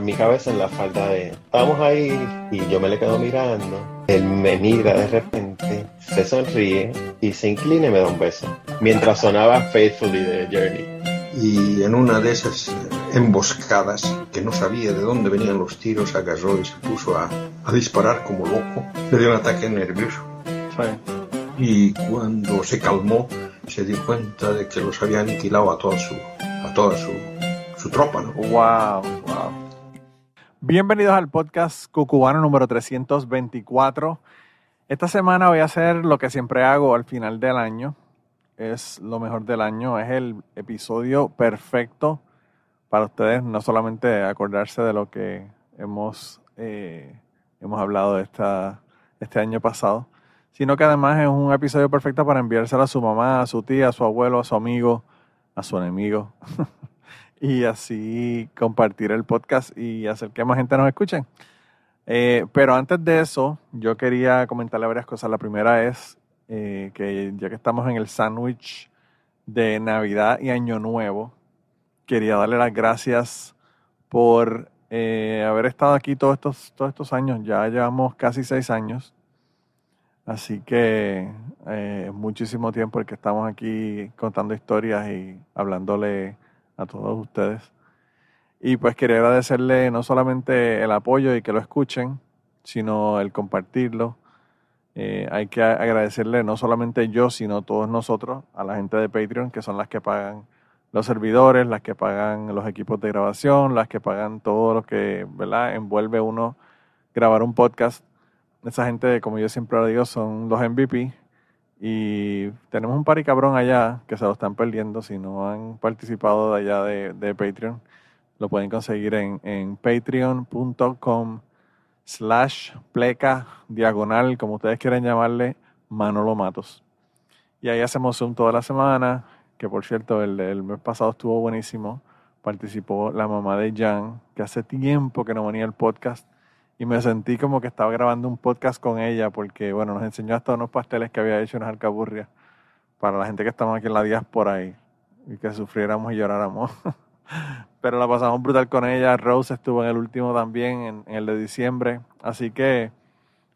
en mi cabeza en la falda de estamos ahí y yo me le quedo mirando. Él me mira de repente se sonríe y se inclina y me da un beso mientras sonaba Faithfully de Journey. Y en una de esas emboscadas que no sabía de dónde venían los tiros agarró y se puso a, a disparar como loco. Le dio un ataque nervioso. Y cuando se calmó se dio cuenta de que los había aniquilado a toda su a toda su su tropa, ¿no? Wow, wow. Bienvenidos al podcast Cucubano número 324. Esta semana voy a hacer lo que siempre hago al final del año. Es lo mejor del año. Es el episodio perfecto para ustedes, no solamente acordarse de lo que hemos, eh, hemos hablado esta, este año pasado, sino que además es un episodio perfecto para enviárselo a su mamá, a su tía, a su abuelo, a su amigo, a su enemigo. y así compartir el podcast y hacer que más gente nos escuche. Eh, pero antes de eso, yo quería comentarle varias cosas. La primera es eh, que ya que estamos en el sándwich de Navidad y Año Nuevo, quería darle las gracias por eh, haber estado aquí todos estos, todos estos años. Ya llevamos casi seis años. Así que muchísimo tiempo el que estamos aquí contando historias y hablándole a todos ustedes. Y pues quería agradecerle no solamente el apoyo y que lo escuchen, sino el compartirlo. Eh, hay que agradecerle no solamente yo, sino todos nosotros, a la gente de Patreon, que son las que pagan los servidores, las que pagan los equipos de grabación, las que pagan todo lo que ¿verdad? envuelve uno grabar un podcast. Esa gente, como yo siempre lo digo, son los MVP, y tenemos un pari cabrón allá que se lo están perdiendo. Si no han participado de allá de, Patreon, lo pueden conseguir en, en patreon.com slash pleca diagonal, como ustedes quieren llamarle, Manolo Matos. Y ahí hacemos Zoom toda la semana, que por cierto, el, el mes pasado estuvo buenísimo. Participó la mamá de Jan, que hace tiempo que no venía el podcast y me sentí como que estaba grabando un podcast con ella porque, bueno, nos enseñó hasta unos pasteles que había hecho en alcaburrias para la gente que estamos aquí en la diáspora y, y que sufriéramos y lloráramos. Pero la pasamos brutal con ella. Rose estuvo en el último también, en, en, el de diciembre. Así que,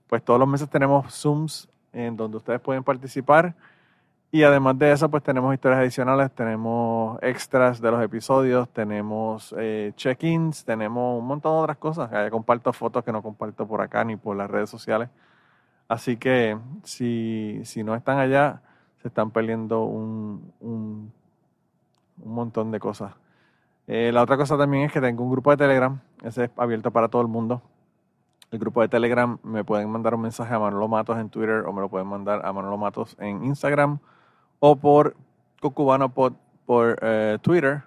pues todos los meses tenemos Zooms en donde ustedes pueden participar. Y además de eso, pues tenemos historias adicionales, tenemos extras de los episodios, tenemos eh, check-ins, tenemos un montón de otras cosas. comparto fotos que no comparto por acá ni por las redes sociales. Así que si, si no están allá, se están perdiendo un, un, montón de cosas. Eh, la otra cosa también es que tengo un grupo de Telegram, ese es abierto para todo el mundo. El grupo de Telegram me pueden mandar un mensaje a Manolo Matos en Twitter o me lo pueden mandar a Manolo Matos en Instagram o por Cucubano por, eh, Twitter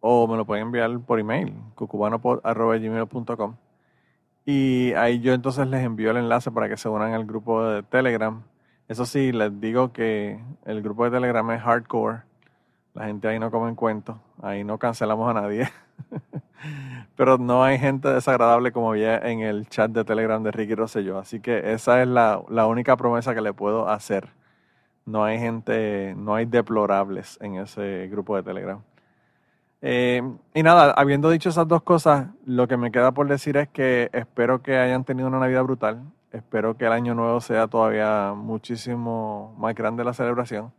o me lo pueden enviar por email, cucubanopod.gmail.com y ahí yo entonces les envío el enlace para que se unan al grupo de Telegram. Eso sí, les digo que el grupo de Telegram es hardcore. La gente ahí no come en cuento. Ahí no cancelamos a nadie. Pero no hay gente desagradable como había en el chat de Telegram de Ricky Rosselló. Así que esa es la, la única promesa que le puedo hacer no hay gente, no hay deplorables en ese grupo de Telegram. Eh, y nada, habiendo dicho esas dos cosas, lo que me queda por decir es que espero que hayan tenido una Navidad brutal. Espero que el año nuevo sea todavía muchísimo más grande la celebración.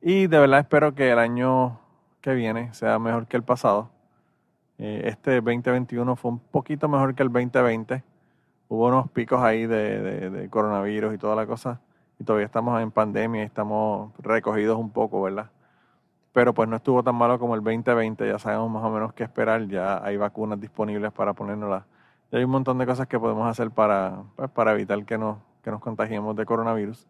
Y de verdad espero que el año que viene sea mejor que el pasado. Eh, este 2021 fue un poquito mejor que el 2020. Hubo unos picos ahí de, de coronavirus y toda la cosa y todavía estamos en pandemia y estamos recogidos un poco, ¿verdad? Pero pues no estuvo tan malo como el 2020, ya sabemos más o menos qué esperar, ya hay vacunas disponibles para ponérnoslas. Y hay un montón de cosas que podemos hacer para, pues, para evitar que nos, que nos contagiemos de coronavirus.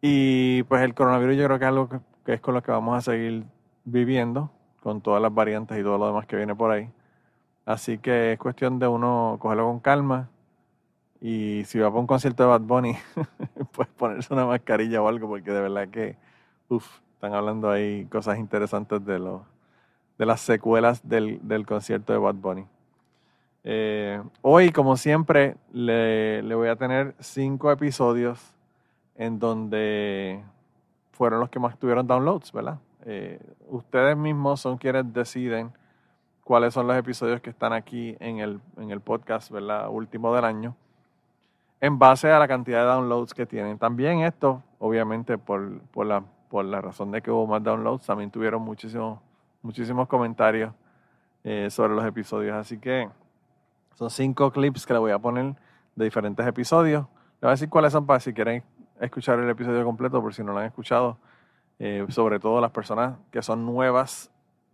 Y pues el coronavirus yo creo que es algo que es con lo que vamos a seguir viviendo, con todas las variantes y todo lo demás que viene por ahí. Así que es cuestión de uno cogerlo con calma, y si va para un concierto de Bad Bunny, pues ponerse una mascarilla o algo, porque de verdad que, uff, están hablando ahí cosas interesantes de, los, de las secuelas del, concierto de Bad Bunny. Eh, hoy, como siempre, le, voy a tener cinco episodios en donde fueron los que más tuvieron downloads, ¿verdad? Eh, ustedes mismos son quienes deciden cuáles son los episodios que están aquí en el, en el podcast, ¿verdad? Último del año, en base a la cantidad de downloads que tienen. También esto, obviamente, por, por, la, por la razón de que hubo más downloads, también tuvieron muchísimos, muchísimos comentarios eh, sobre los episodios. Así que son cinco clips que le voy a poner de diferentes episodios. Le voy a decir cuáles son para si quieren escuchar el episodio completo, por si no lo han escuchado. Eh, sobre todo las personas que son nuevas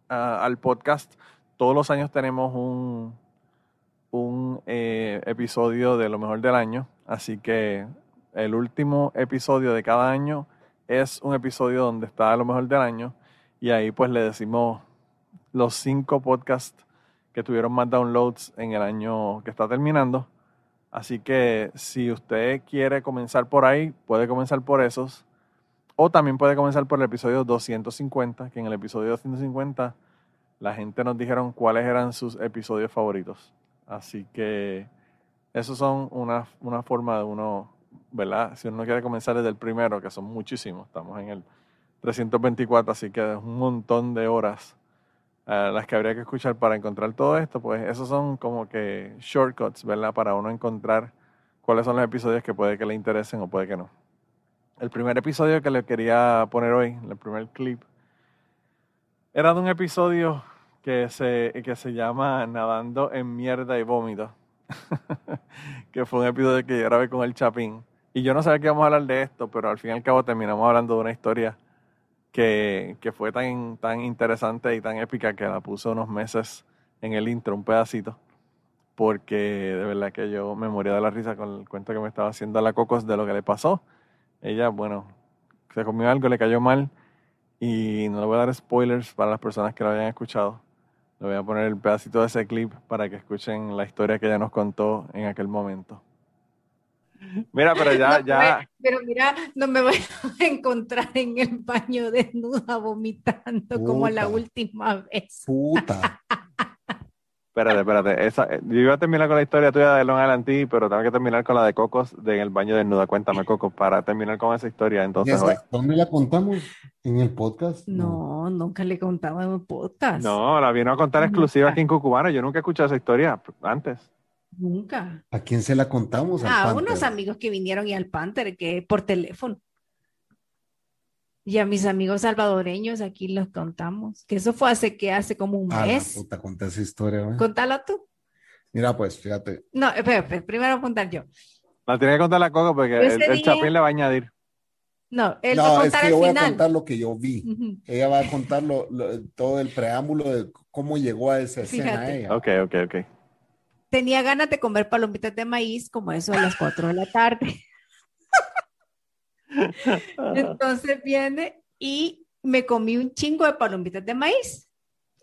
ah, al podcast todos los años tenemos un, un eh, episodio de lo mejor del año, así que el último episodio de cada año es un episodio donde está lo mejor del año y ahí pues le decimos los cinco podcasts que tuvieron más downloads en el año que está terminando. Así que si usted quiere comenzar por ahí, puede comenzar por esos. O también puede comenzar por el episodio 250, que en el episodio 250 la gente nos dijeron cuáles eran sus episodios favoritos. Así que esos son una, una forma de uno, ¿verdad? Si uno quiere comenzar desde el primero, que son muchísimos, estamos en el 324, así que es un montón de horas eh, las que habría que escuchar para encontrar todo esto, pues esos son como que shortcuts, ¿verdad? Para uno encontrar cuáles son los episodios que puede que le interesen o puede que no. El primer episodio que le quería poner hoy, el primer clip, era de un episodio que se, que se llama Nadando en mierda y vómito, que fue un episodio que yo grabé con el Chapín. Y yo no sabía que íbamos a hablar de esto, pero al fin y al cabo terminamos hablando de una historia que, que fue tan, tan interesante y tan épica que la puse unos meses en el intro, un pedacito, porque de verdad que yo me moría de la risa con el cuento que me estaba haciendo a la Cocos de lo que le pasó. Ella, bueno, se comió algo, le cayó mal y no le voy a dar spoilers para las personas que lo hayan escuchado le voy a poner el pedacito de ese clip para que escuchen la historia que ella nos contó en aquel momento. Mira, pero ya, ya. Pero mira, no me voy a encontrar en el baño desnuda vomitando como la última vez. Puta. Espérate, espérate. Esa, eh, yo iba a terminar con la historia tuya de Long Island pero tengo que terminar con la de Cocos de en el baño desnuda. Cuéntame, Coco, para terminar con esa historia. Entonces, ¿Dónde la contamos? ¿En el podcast? No, nunca le contaba en el podcast. No, la vino a contar exclusiva aquí en Cucubano. Yo nunca he escuchado esa historia antes. Nunca. ¿A quién se la contamos? a unos amigos que vinieron y al Panther, que por teléfono. Y a mis amigos salvadoreños aquí los contamos, que eso fue hace que hace como un ah, mes. puta, conté esa historia. Contala tú. Mira, pues, fíjate. No, espera, primero contar yo. La tiene que contar la Coco porque el, Chapín le va a añadir. No, él va a contar es que yo voy a contar lo que yo vi. Ella va a contar todo el preámbulo de cómo llegó a esa escena ella. Ok, ok, ok. Tenía ganas de comer palomitas de maíz como eso a las 4 de la tarde. Entonces viene y me comí un chingo de palomitas de maíz.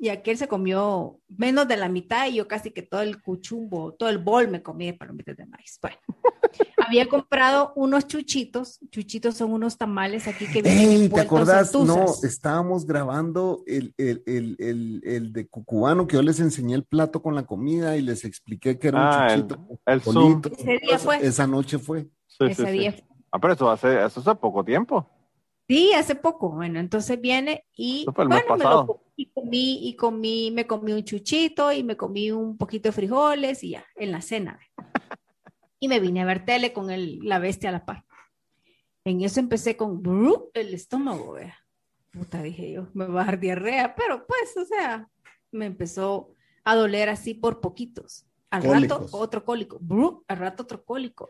Y aquel se comió menos de la mitad y yo casi que todo el cuchumbo, todo el bol me comí de palomitas de maíz. Bueno, había comprado unos chuchitos. Chuchitos son unos tamales aquí que vienen ¿Te acordás? No, estábamos grabando el, el, el, el, de cucubano que yo les enseñé el plato con la comida y les expliqué que era un ah, chuchito. El, Ese día fue. Esa noche fue. Ese día fue. Ah, pero eso hace, eso hace poco tiempo. Sí, hace poco. Bueno, entonces viene y, bueno, Me lo, y comí, y comí, me comí un chuchito y me comí un poquito de frijoles y ya, en la cena. y me vine a ver tele con el, la bestia a la par. En eso empecé con el estómago, vea. Puta, dije yo, me va a dar diarrea, pero pues, o sea, me empezó a doler así por poquitos. Al rato, otro cólico. al rato, otro cólico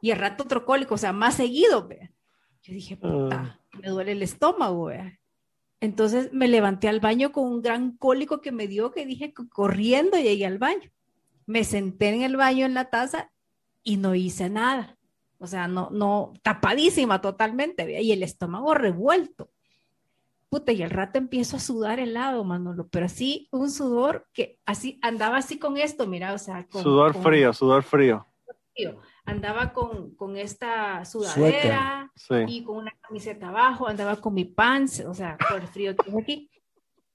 y el rato otro cólico, o sea, más seguido, vea. Yo dije, puta, ah. me duele el estómago, vea. Entonces me levanté al baño con un gran cólico que me dio, que dije, corriendo llegué al baño. Me senté en el baño en la taza y no hice nada. O sea, no, no, tapadísima totalmente, vea, y el estómago revuelto. Puta, y al rato empiezo a sudar helado, Manolo, pero así, un sudor que así, andaba así con esto, mira, o sea. Con, sudor frío, sudor frío. frío andaba con, con esta sudadera y con una camiseta abajo, andaba con mi pants, o sea, por el frío que tengo aquí.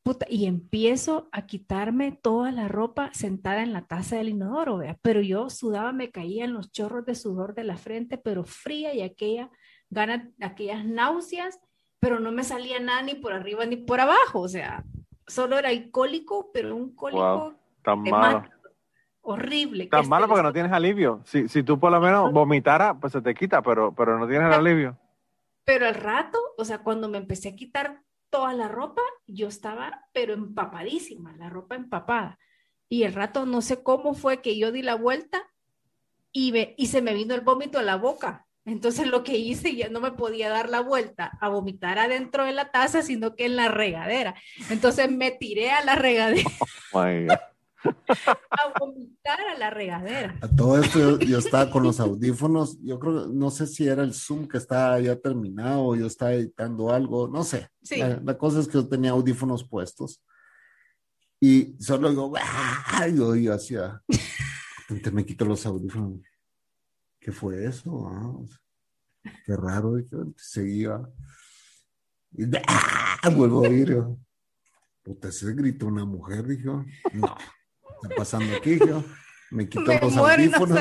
Puta, y empiezo a quitarme toda la ropa sentada en la taza del inodoro, ¿vea? pero yo sudaba, me caían los chorros de sudor de la frente, pero fría y aquella gana, aquellas náuseas, pero no me salía nada ni por arriba ni por abajo, o sea, solo era el cólico, pero un cólico tan malo. Horrible. Tan malo porque no tienes alivio. Si, si tú por lo menos vomitaras, pues se te quita, pero, pero no tienes el alivio. Pero al rato, o sea, cuando me empecé a quitar toda la ropa, yo estaba, pero empapadísima, la ropa empapada. Y el rato, no sé cómo fue que yo di la vuelta y, y se me vino el vómito a la boca. Entonces lo que hice, ya no me podía dar la vuelta a vomitar adentro de la taza, sino que en la regadera. Entonces me tiré a la regadera. Oh a vomitar a la regadera. A todo esto yo, estaba con los audífonos, yo creo, no sé si era el Zoom que estaba ya terminado, yo estaba editando algo, no sé. La, cosa es que yo tenía audífonos puestos y solo digo, ¡ah! yo, yo hacía, me quito los audífonos. ¿Qué fue eso? Ah, qué raro, seguía. Y ¡ah! vuelvo a oír. Puta, se gritó una mujer, dijo. No está pasando aquí? Yo me quito los audífonos.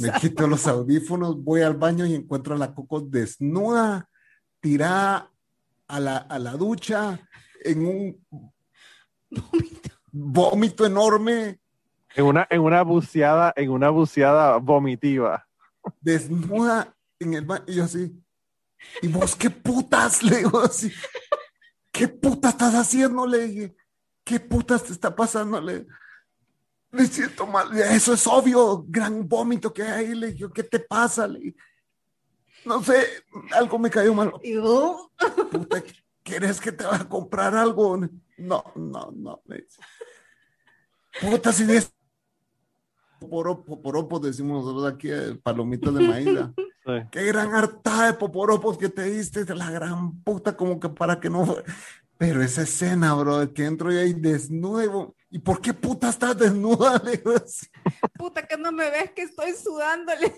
me quito los audífonos, voy al baño y encuentro a la Coco desnuda, tirada a la, a la ducha en un vómito. enorme. En una, en una buceada, en una buceada vomitiva. Desnuda en el baño, y yo así. ¿Y vos qué putas? Le digo así. ¿Qué putas estás haciendo? Le dije. ¿Qué putas te está pasando? Le me siento mal. Eso es obvio, gran vómito que hay ahí. Le dije, ¿qué te pasa? Le no sé, algo me cayó mal. Puta, ¿quieres que te vaya a comprar algo? No, no, no. Puta, si es poporopos, poporopos decimos nosotros aquí, eh, palomitas de maíz. Qué gran harta de poporopos que te diste, de la gran puta, como que para que no. Pero esa escena, bro, que entro y ahí desnudo. ¿Y por qué puta estás desnuda? Le Puta, que no me ves que estoy sudándole.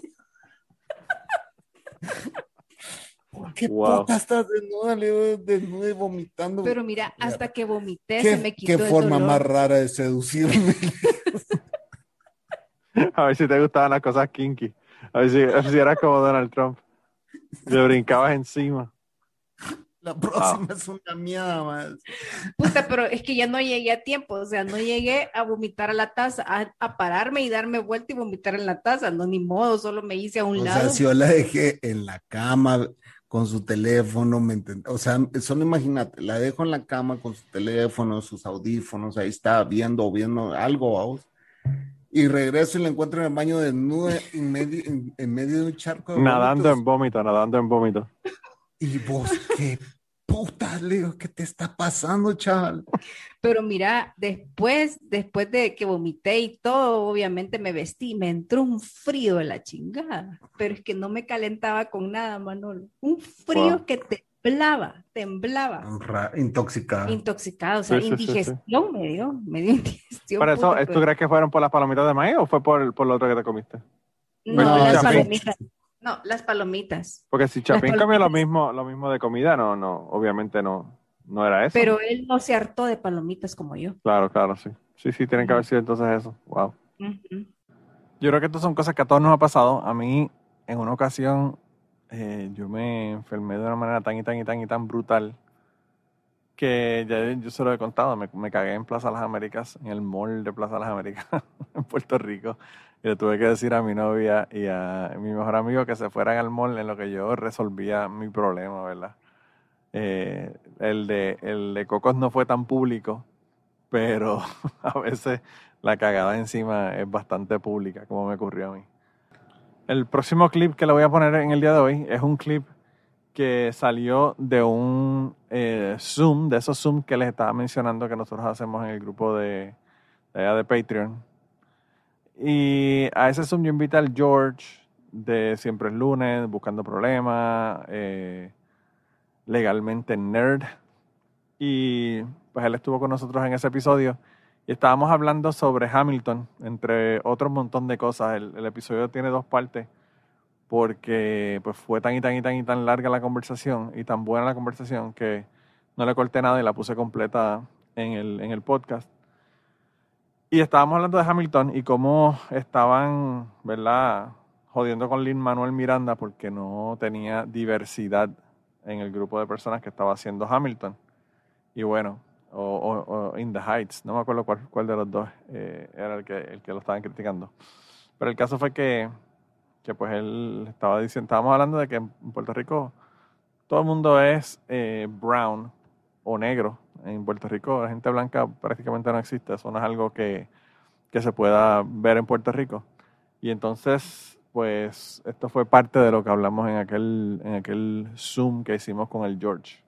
¿Por qué puta estás desnuda? Le desnuda y vomitando. Pero mira, hasta que vomité se me quitó Qué forma más rara de seducirme. A ver si te gustaban las cosas kinky. A ver si, a ver si eras como Donald Trump. Le brincabas encima. La próxima es una mierda más. Puta, pero es que ya no llegué a tiempo, o sea, no llegué a vomitar a la taza, a, pararme y darme vuelta y vomitar en la taza, no, ni modo, solo me hice a un lado. O sea, si yo la dejé en la cama con su teléfono, ¿me O sea, solo imagínate, la dejo en la cama con su teléfono, sus audífonos, ahí está viendo, viendo algo, vamos. Y regreso y la encuentro en el baño desnuda en medio, en, medio de un charco de Nadando en vómito, nadando en vómito. Y vos, qué puta, Leo, ¿qué te está pasando, chaval? Pero mira, después, después de que vomité y todo, obviamente me vestí, me entró un frío de la chingada, pero es que no me calentaba con nada, Manolo. Un frío que temblaba, temblaba. Intoxicado. Intoxicado, o sea, indigestión me dio, me dio indigestión. ¿Por eso, ¿tú crees que fueron por las palomitas de maíz o fue por, por lo otro que te comiste? No, las palomitas. No, las palomitas. Porque si Chapín comió lo mismo, lo mismo de comida, no, no, obviamente no, no era eso. Pero él no se hartó de palomitas como yo. Claro, claro, sí. Sí, sí, tienen que haber sido entonces eso. Wow. Yo creo que estas son cosas que a todos nos ha pasado. A mí, en una ocasión, eh, yo me enfermé de una manera tan y tan y tan y tan brutal que ya yo se lo he contado. Me, me cagué en Plaza Las Américas, en el mall de Plaza Las Américas, en Puerto Rico. Y le tuve que decir a mi novia y a mi mejor amigo que se fueran al mall en lo que yo resolvía mi problema, ¿verdad? Eh, el, de, el de Cocos no fue tan público, pero a veces la cagada encima es bastante pública, como me ocurrió a mí. El próximo clip que le voy a poner en el día de hoy es un clip que salió de un eh, Zoom, de esos Zoom que les estaba mencionando que nosotros hacemos en el grupo de, de, de Patreon y a ese Zoom yo invité al George de Siempre es lunes, Buscando Problemas, eh, Legalmente Nerd. Y pues él estuvo con nosotros en ese episodio y estábamos hablando sobre Hamilton, entre otros montón de cosas. El, episodio tiene dos partes porque pues fue tan y tan y tan y tan larga la conversación y tan buena la conversación que no le corté nada y la puse completa en el, en el podcast. Y estábamos hablando de Hamilton y cómo estaban, ¿verdad? Jodiendo con Lin Manuel Miranda porque no tenía diversidad en el grupo de personas que estaba haciendo Hamilton. Y bueno, o, In the Heights, no me acuerdo cuál, cuál de los dos eh, era el que, el que lo estaban criticando. Pero el caso fue que, que pues él estaba diciendo, estábamos hablando de que en Puerto Rico todo el mundo es eh, brown o negro. En Puerto Rico la gente blanca prácticamente no existe, eso no es algo que, que se pueda ver en Puerto Rico. Y entonces, pues esto fue parte de lo que hablamos en aquel, en aquel Zoom que hicimos con el George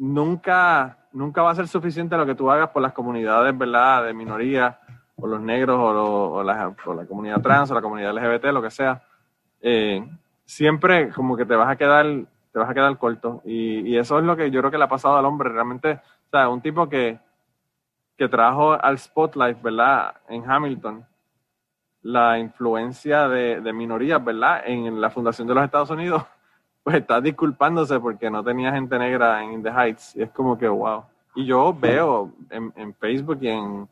nunca, nunca va a ser suficiente lo que tú hagas por las comunidades, ¿verdad?, de minoría, o los negros, o, la, comunidad trans, o la comunidad LGBT, lo que sea. Eh, siempre como que te vas a quedar, te vas a quedar corto. Y, eso es lo que yo creo que le ha pasado al hombre. Realmente, o sea, un tipo que, que trajo al spotlight, ¿verdad?, en Hamilton, la influencia de, de minorías, ¿verdad?, en la fundación de los Estados Unidos pues está disculpándose porque no tenía gente negra en The Heights. Y es como que, wow. Y yo veo en, en Facebook y en,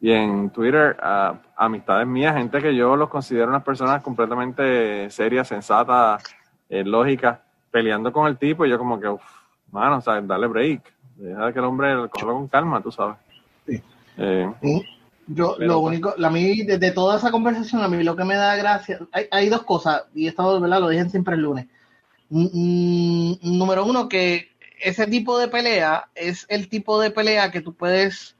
y en Twitter a amistades mías, gente que yo los considero unas personas completamente serias, sensatas, eh, lógicas, peleando con el tipo. Y yo como que, uff, mano, o sea, dale break. Deja que el hombre lo con calma, tú sabes. Sí. Eh, yo, lo único, a mí, de, toda esa conversación, a mí lo que me da gracia, hay, hay dos cosas, y esto, ¿verdad? Lo dije siempre el lunes. Mm, número uno, que ese tipo de pelea es el tipo de pelea que tú puedes,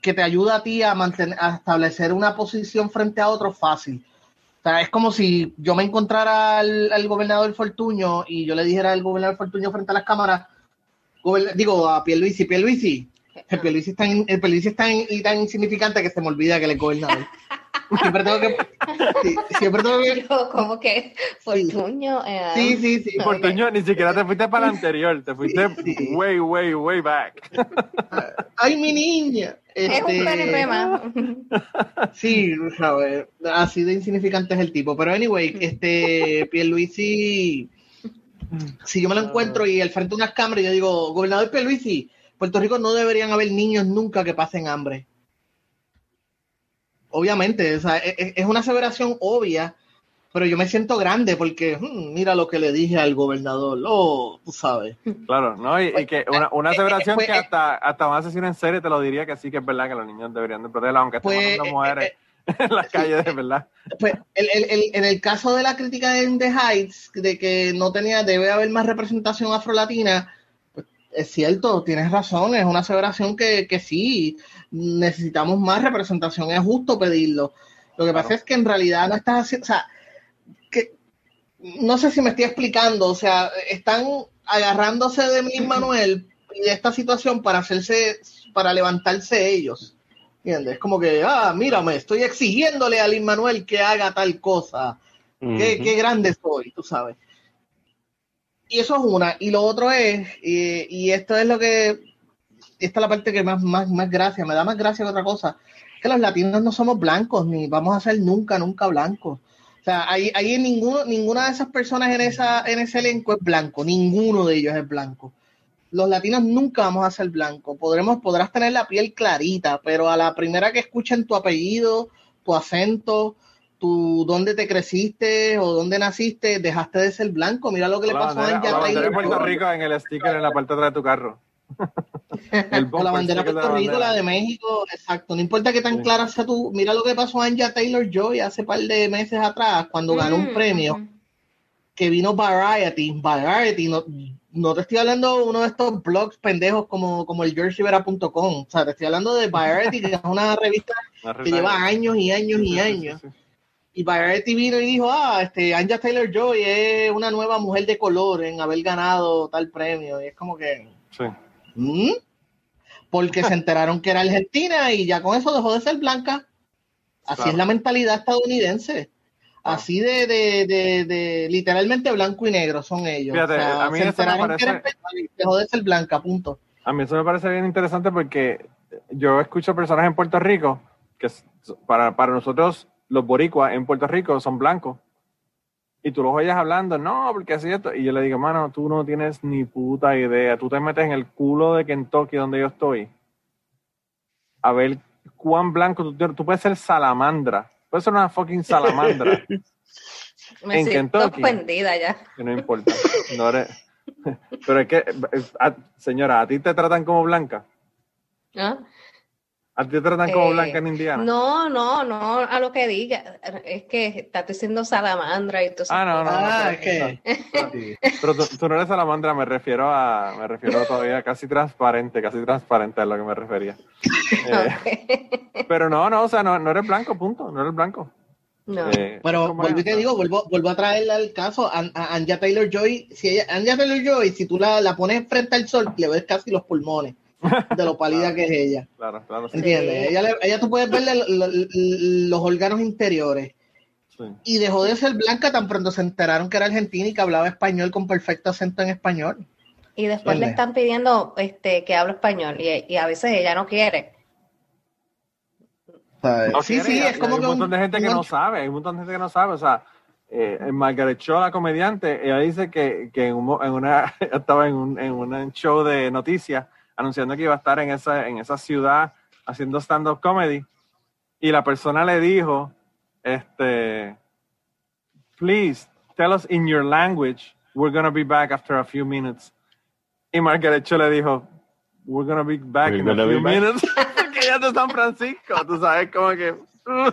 que te ayuda a ti a, mantener, a establecer una posición frente a otro fácil. O sea, es como si yo me encontrara al, gobernador Fortuño y yo le dijera al gobernador Fortuño frente a las cámaras, digo a Pierluisi, Pierluisi, el Pierluisi es tan, el Pierluisi es tan, tan insignificante que se me olvida que él es gobernador. Siempre tengo que. siempre tengo que. como que Fortuño. Eh, sí, sí, sí. Fortuño, ni siquiera te fuiste para el anterior, te fuiste way, way, way back. Ay, mi niña. Es un PNP más. Sí, sabes, así de insignificante es el tipo. Pero anyway, este Pierluisi, si yo me lo encuentro y al frente de unas cámaras, yo digo, gobernador Pierluisi, Puerto Rico no deberían haber niños nunca que pasen hambre obviamente, o sea, e, e, es, una aseveración obvia, pero yo me siento grande porque hmm, mira lo que le dije al gobernador, oh, tú sabes. Claro, ¿no? Y, que una, una pues, aseveración pues, que hasta, hasta una sesión en serie te lo diría que sí que es verdad que los niños deberían de protegerla, aunque estén pues, matando mujeres. Eh, eh, en las calles, de verdad. Pues el, el, en el caso de la crítica de The Heights, de que no tenía, debe haber más representación afrolatina, pues es cierto, tienes razón, es una aseveración que, que sí, necesitamos más representación, es justo pedirlo. Lo que pasa es que en realidad no estás haciendo, o sea, que no sé si me estoy explicando, o sea, están agarrándose de mi Manuel y de esta situación para hacerse, para levantarse ellos. ¿Entiendes? Es como que, ah, mírame, estoy exigiéndole a Lin Manuel que haga tal cosa. qué, qué, grande soy, tú sabes. Y eso es una. Y lo otro es, y esto es lo que esta es la parte que más, más, más gracia, me da más gracia que otra cosa, que los latinos no somos blancos, ni vamos a ser nunca, nunca blancos. O sea, hay, hay ninguno, ninguna de esas personas en, esa, en ese elenco es blanco, ninguno de ellos es blanco. Los latinos nunca vamos a ser blancos. Podremos, podrás tener la piel clarita, pero a la primera que escuchen tu apellido, tu acento, tu dónde te creciste o dónde naciste, dejaste de ser blanco. Mira lo que le pasó a Anja Puerto Rico en el sticker en la parte de atrás de tu carro. La bandera de Puerto Rico, la de México, exacto. No importa que tan clara sea tú. Mira lo que pasó a Anja Taylor Joy hace par de meses atrás, cuando ganó un mm, premio, que vino Variety. Variety, no, no te estoy hablando de uno de estos blogs pendejos como, como el georgerivera.com. O sea, te estoy hablando de Variety, que es una revista que lleva años y años y años. Y Variety vino y dijo, ah, este, Anja Taylor Joy es una nueva mujer de color en haber ganado tal premio. Y es como que... Sí. ¿Mm? Porque se enteraron que era argentina y ya con eso dejó de ser blanca. Así es la mentalidad estadounidense. Así de, de, de, literalmente blanco y negro son ellos. a mí se enteraron parece... que era y dejó de ser blanca, punto. A mí eso me parece bien interesante porque yo escucho personas en Puerto Rico que para, para nosotros los boricuas en Puerto Rico son blancos y tú los oyes hablando, no, porque así esto. Y yo le digo, mano, tú no tienes ni puta idea. Tú te metes en el culo de Kentucky, donde yo estoy, a ver cuán blanco tú, tú puedes ser salamandra. Puedes ser una fucking salamandra. Me en Kentucky. ofendida ya. Que no importa. No eres, Pero es que, señora, ¿a ti te tratan como blanca? ¿Ah? ¿A ti te tratan como blanca en eh, Indiana? No, no, no, a lo que diga. Es que estás diciendo salamandra y todo eso. Ah, no, no. Ah, es que... Pero tú, no eres salamandra, me refiero a, me refiero todavía casi transparente, casi transparente a lo que me refería. Eh, pero no, no, o sea, no, no eres blanco, punto, no eres blanco. No. Eh, pero vuelvo y te digo, vuelvo, vuelvo a traerle al caso a, Anja Taylor Joy. Si ella, Anja Taylor Joy, si tú la, la pones frente al sol, le ves casi los pulmones de lo pálida que es ella. Claro, claro. ¿Entiendes? Ella, ella, tú puedes verle los órganos interiores. Y dejó de ser blanca tan pronto se enteraron que era argentina y que hablaba español con perfecto acento en español. Y después le están pidiendo este, que hable español y, y a veces ella no quiere. No sí, sí, es como hay un montón de gente que no sabe, hay un montón de gente que no sabe, o sea, eh, Margaret Cho, la comediante, ella dice que, que en, una, estaba en un, en un show de noticias anunciando que iba a estar en esa, en esa ciudad haciendo stand-up comedy y la persona le dijo, este, please tell us in your language, we're going to be back after a few minutes. Y Margaret Cho le dijo, we're going to be back in a few minutes. que ella es de San Francisco, tú sabes, como que... Uh.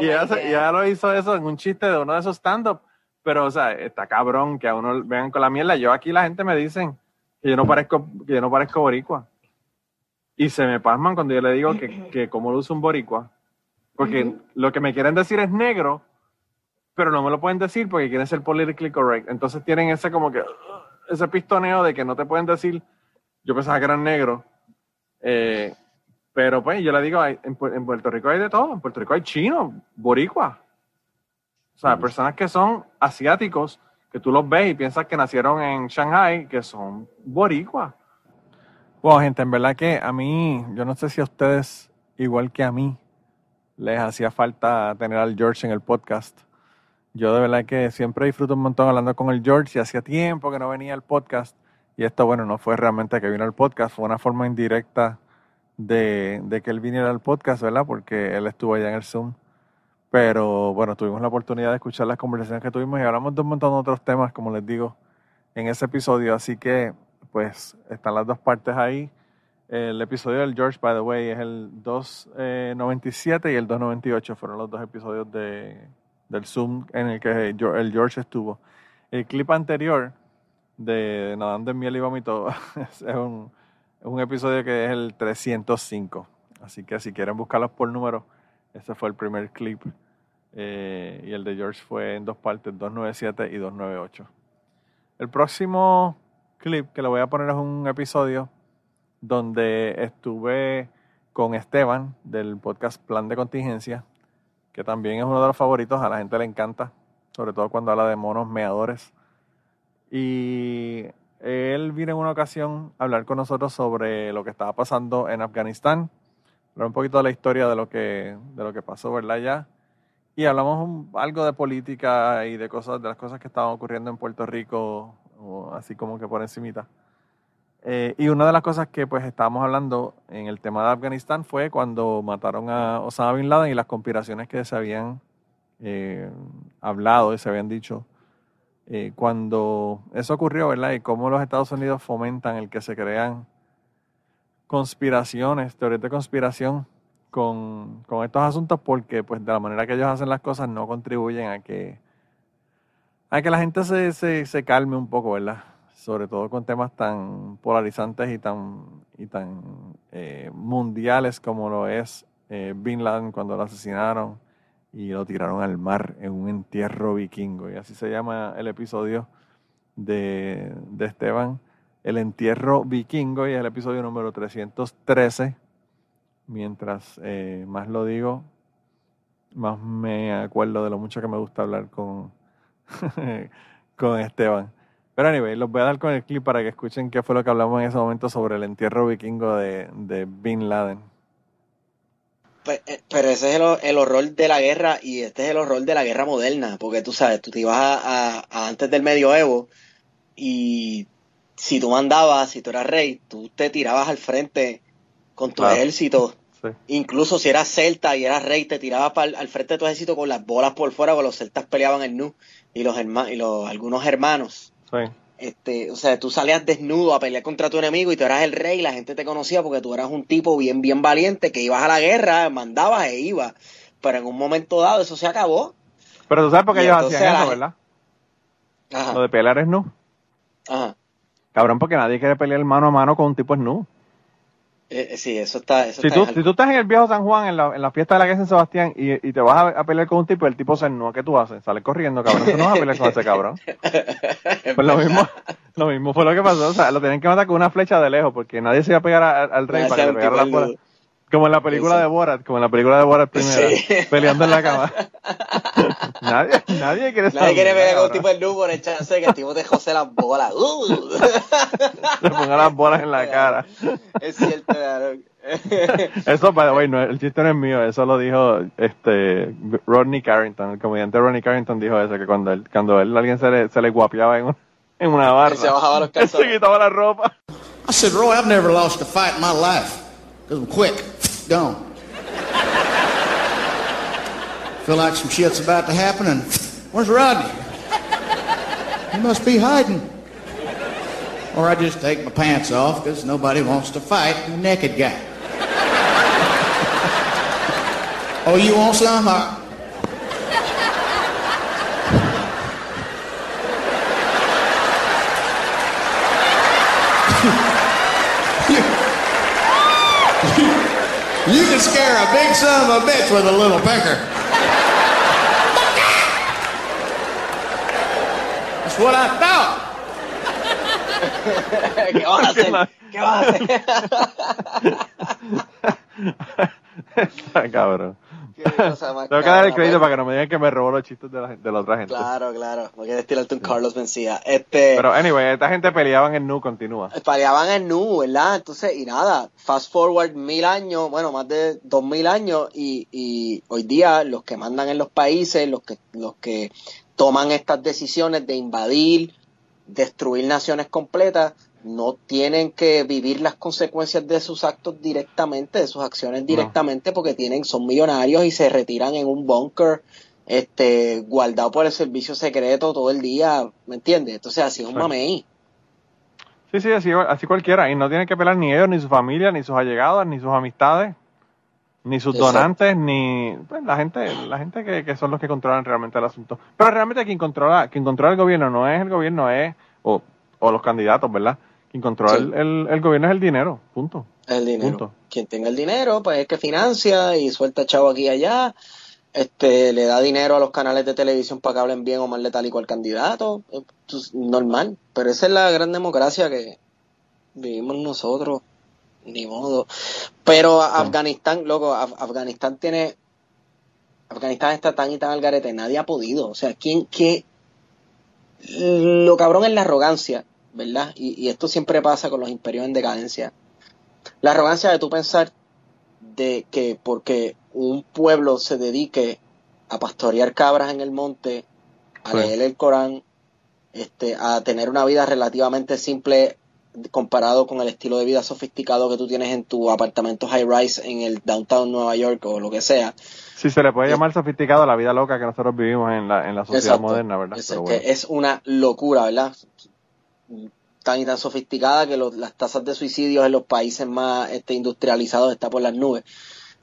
y, ella, lo hizo eso en un chiste de uno de esos stand-up, pero, o sea, está cabrón que a uno vengan con la mierda. Yo aquí la gente me dicen que yo no parezco, que yo no parezco boricua. Y se me pasman cuando yo le digo que, que como lo usa un boricua. Porque lo que me quieren decir es negro, pero no me lo pueden decir porque quieren ser politically correct. Entonces tienen ese como que, ese pistoneo de que no te pueden decir, yo pensaba que eran negros eh, pero pues yo le digo, en, Puerto Rico hay de todo, en Puerto Rico hay chinos, boricua. O sea, personas que son asiáticos, que tú los ves y piensas que nacieron en Shanghai, que son boricua. Bueno, gente, en verdad que a mí, yo no sé si a ustedes, igual que a mí, les hacía falta tener al George en el podcast. Yo de verdad que siempre disfruto un montón hablando con el George y hacía tiempo que no venía al podcast. Y esto, bueno, no fue realmente que vino al podcast, fue una forma indirecta de, de, que él viniera al podcast, ¿verdad? Porque él estuvo allá en el Zoom. Pero bueno, tuvimos la oportunidad de escuchar las conversaciones que tuvimos y hablamos de un montón de otros temas, como les digo, en ese episodio. Así que, pues, están las dos partes ahí. El episodio del George, by the way, es el 297 y el 298. Fueron los dos episodios de, del Zoom en el que el George estuvo. El clip anterior de Nadando en Miel y Vómito es un, un, episodio que es el 305. Así que si quieren buscarlos por número, ese fue el primer clip. Eh, y el de George fue en dos partes, 297 y 298. El próximo clip que le voy a poner es un episodio donde estuve con Esteban del podcast Plan de Contingencia, que también es uno de los favoritos, a la gente le encanta, sobre todo cuando habla de monos meadores. Y él vino en una ocasión a hablar con nosotros sobre lo que estaba pasando en Afganistán, hablar un poquito de la historia de lo que, de lo que pasó, ¿verdad? Ya. Y hablamos algo de política y de cosas, de las cosas que estaban ocurriendo en Puerto Rico, así como que por encimita. Eh, y una de las cosas que pues estábamos hablando en el tema de Afganistán fue cuando mataron a Osama Bin Laden y las conspiraciones que se habían eh, hablado y se habían dicho eh, cuando eso ocurrió, ¿verdad? Y cómo los Estados Unidos fomentan el que se crean conspiraciones, teorías de conspiración con, estos asuntos porque pues de la manera que ellos hacen las cosas no contribuyen a que a que la gente se, se, calme un poco, ¿verdad? Sobre todo con temas tan polarizantes y tan, y tan eh, mundiales como lo es eh, Bin Laden cuando lo asesinaron, y lo tiraron al mar en un entierro vikingo. Y así se llama el episodio de, Esteban, el entierro vikingo, y es el episodio número 313. Mientras eh, más lo digo, más me acuerdo de lo mucho que me gusta hablar con, con Esteban. Pero anyway, los voy a dar con el clip para que escuchen qué fue lo que hablamos en ese momento sobre el entierro vikingo de, de Bin Laden. Pues, eh, pero ese es el, horror de la guerra y este es el horror de la guerra moderna, porque tú sabes, tú te ibas a, antes del medioevo y si tú mandabas, si tú eras rey, tú te tirabas al frente con tu ejército. Incluso si eras celta y eras rey, te tirabas al frente de tu ejército con las bolas por fuera, porque los celtas peleaban en nu y los, y los algunos hermanos Sí. Este, o sea, tú salías desnudo a pelear contra tu enemigo y tú eras el rey, la gente te conocía porque tú eras un tipo bien, bien valiente, que ibas a la guerra, mandabas e ibas. Pero en un momento dado eso se acabó. Pero tú sabes por qué ellos hacían eso, ¿verdad? Ajá. Lo de pelear es nu. Ajá. Cabrón, porque nadie quiere pelear mano a mano con un tipo nu. Eh, sí, eso está. si, tú, si tú estás en el viejo San Juan, en la, en la fiesta de la de San Sebastián, y, y te vas a, pelear con un tipo, el tipo se no, ¿qué tú haces? Sales corriendo, cabrón. Tú no vas a pelear con ese cabrón. pues lo mismo, lo mismo fue lo que pasó. O sea, lo tienen que matar con una flecha de lejos, porque nadie se iba a pegar al rey para que le pegara la bola. Como en la película de Borat, como en la película de Borat primero, peleando en la cama. nadie, nadie quiere Nadie quiere pelear con un tipo de nu por el chance de que el tipo te jose las bolas. Uh. Le ponga las bolas en la cara. Es cierto, eso, by the way, no, el chiste no es mío, eso lo dijo este Rodney Carrington, el comediante Rodney Carrington dijo eso, que cuando él, cuando él alguien se le, se le guapiaba en, en una barra, se bajaba los calzones. se quitaba la ropa. I said, Roy, I've never lost a fight in my life, because I'm quick, gone. Feel like some shit's about to happen, and where's Rodney? He must be hiding. Or I just take my pants off because nobody wants to fight a naked guy. Oh, you want some? Huh? You can scare a big son of a bitch with a little pecker. That's what I thought. ¿Qué vas a hacer? ¿Qué Tengo que dar el crédito para que no me digan que me robó los chistes de la, de la otra gente. Claro, claro. Quieres tirarte un Carlos Mencía. Este, Pero, anyway, esta gente peleaban en Nu, continúa. Peleaban en Nu, ¿verdad? Entonces, y nada, fast forward mil años, bueno, más de dos mil años, y, y hoy día los que mandan en los países, los que, los que toman estas decisiones de invadir, destruir naciones completas, no tienen que vivir las consecuencias de sus actos directamente, de sus acciones directamente, porque tienen, son millonarios y se retiran en un bunker, este, guardado por el servicio secreto todo el día, ¿me entiendes? Entonces así es un mamey. Sí, sí, así, así cualquiera, y no tienen que pelar ni ellos, ni su familia, ni sus allegados, ni sus amistades, ni sus donantes, ni pues, la gente, la gente que, que, son los que controlan realmente el asunto. Pero realmente quien controla, quien controla el gobierno no es el gobierno, es, o, o los candidatos, ¿verdad? Quien controla el, el, gobierno es el dinero, punto. El dinero. Quien tenga el dinero, pues es que financia y suelta chavo aquí y allá. Este, le da dinero a los canales de televisión para que hablen bien o mal letálico al candidato. Pues, normal. Pero esa es la gran democracia que vivimos nosotros. Ni modo. Pero Afganistán, loco, Afganistán tiene. Afganistán está tan y tan al garete, nadie ha podido. O sea, ¿quién, qué? Lo cabrón es la arrogancia ¿verdad? Y, esto siempre pasa con los imperios en decadencia. La arrogancia de tú pensar de que porque un pueblo se dedique a pastorear cabras en el monte, a leer el Corán, este, a tener una vida relativamente simple comparado con el estilo de vida sofisticado que tú tienes en tu apartamento high rise en el downtown Nueva York o lo que sea. Sí, se le puede llamar sofisticado a la vida loca que nosotros vivimos en la, en la sociedad moderna, ¿verdad? es una locura, ¿verdad? Tan y tan sofisticada que las tasas de suicidios en los países más este, industrializados están por las nubes.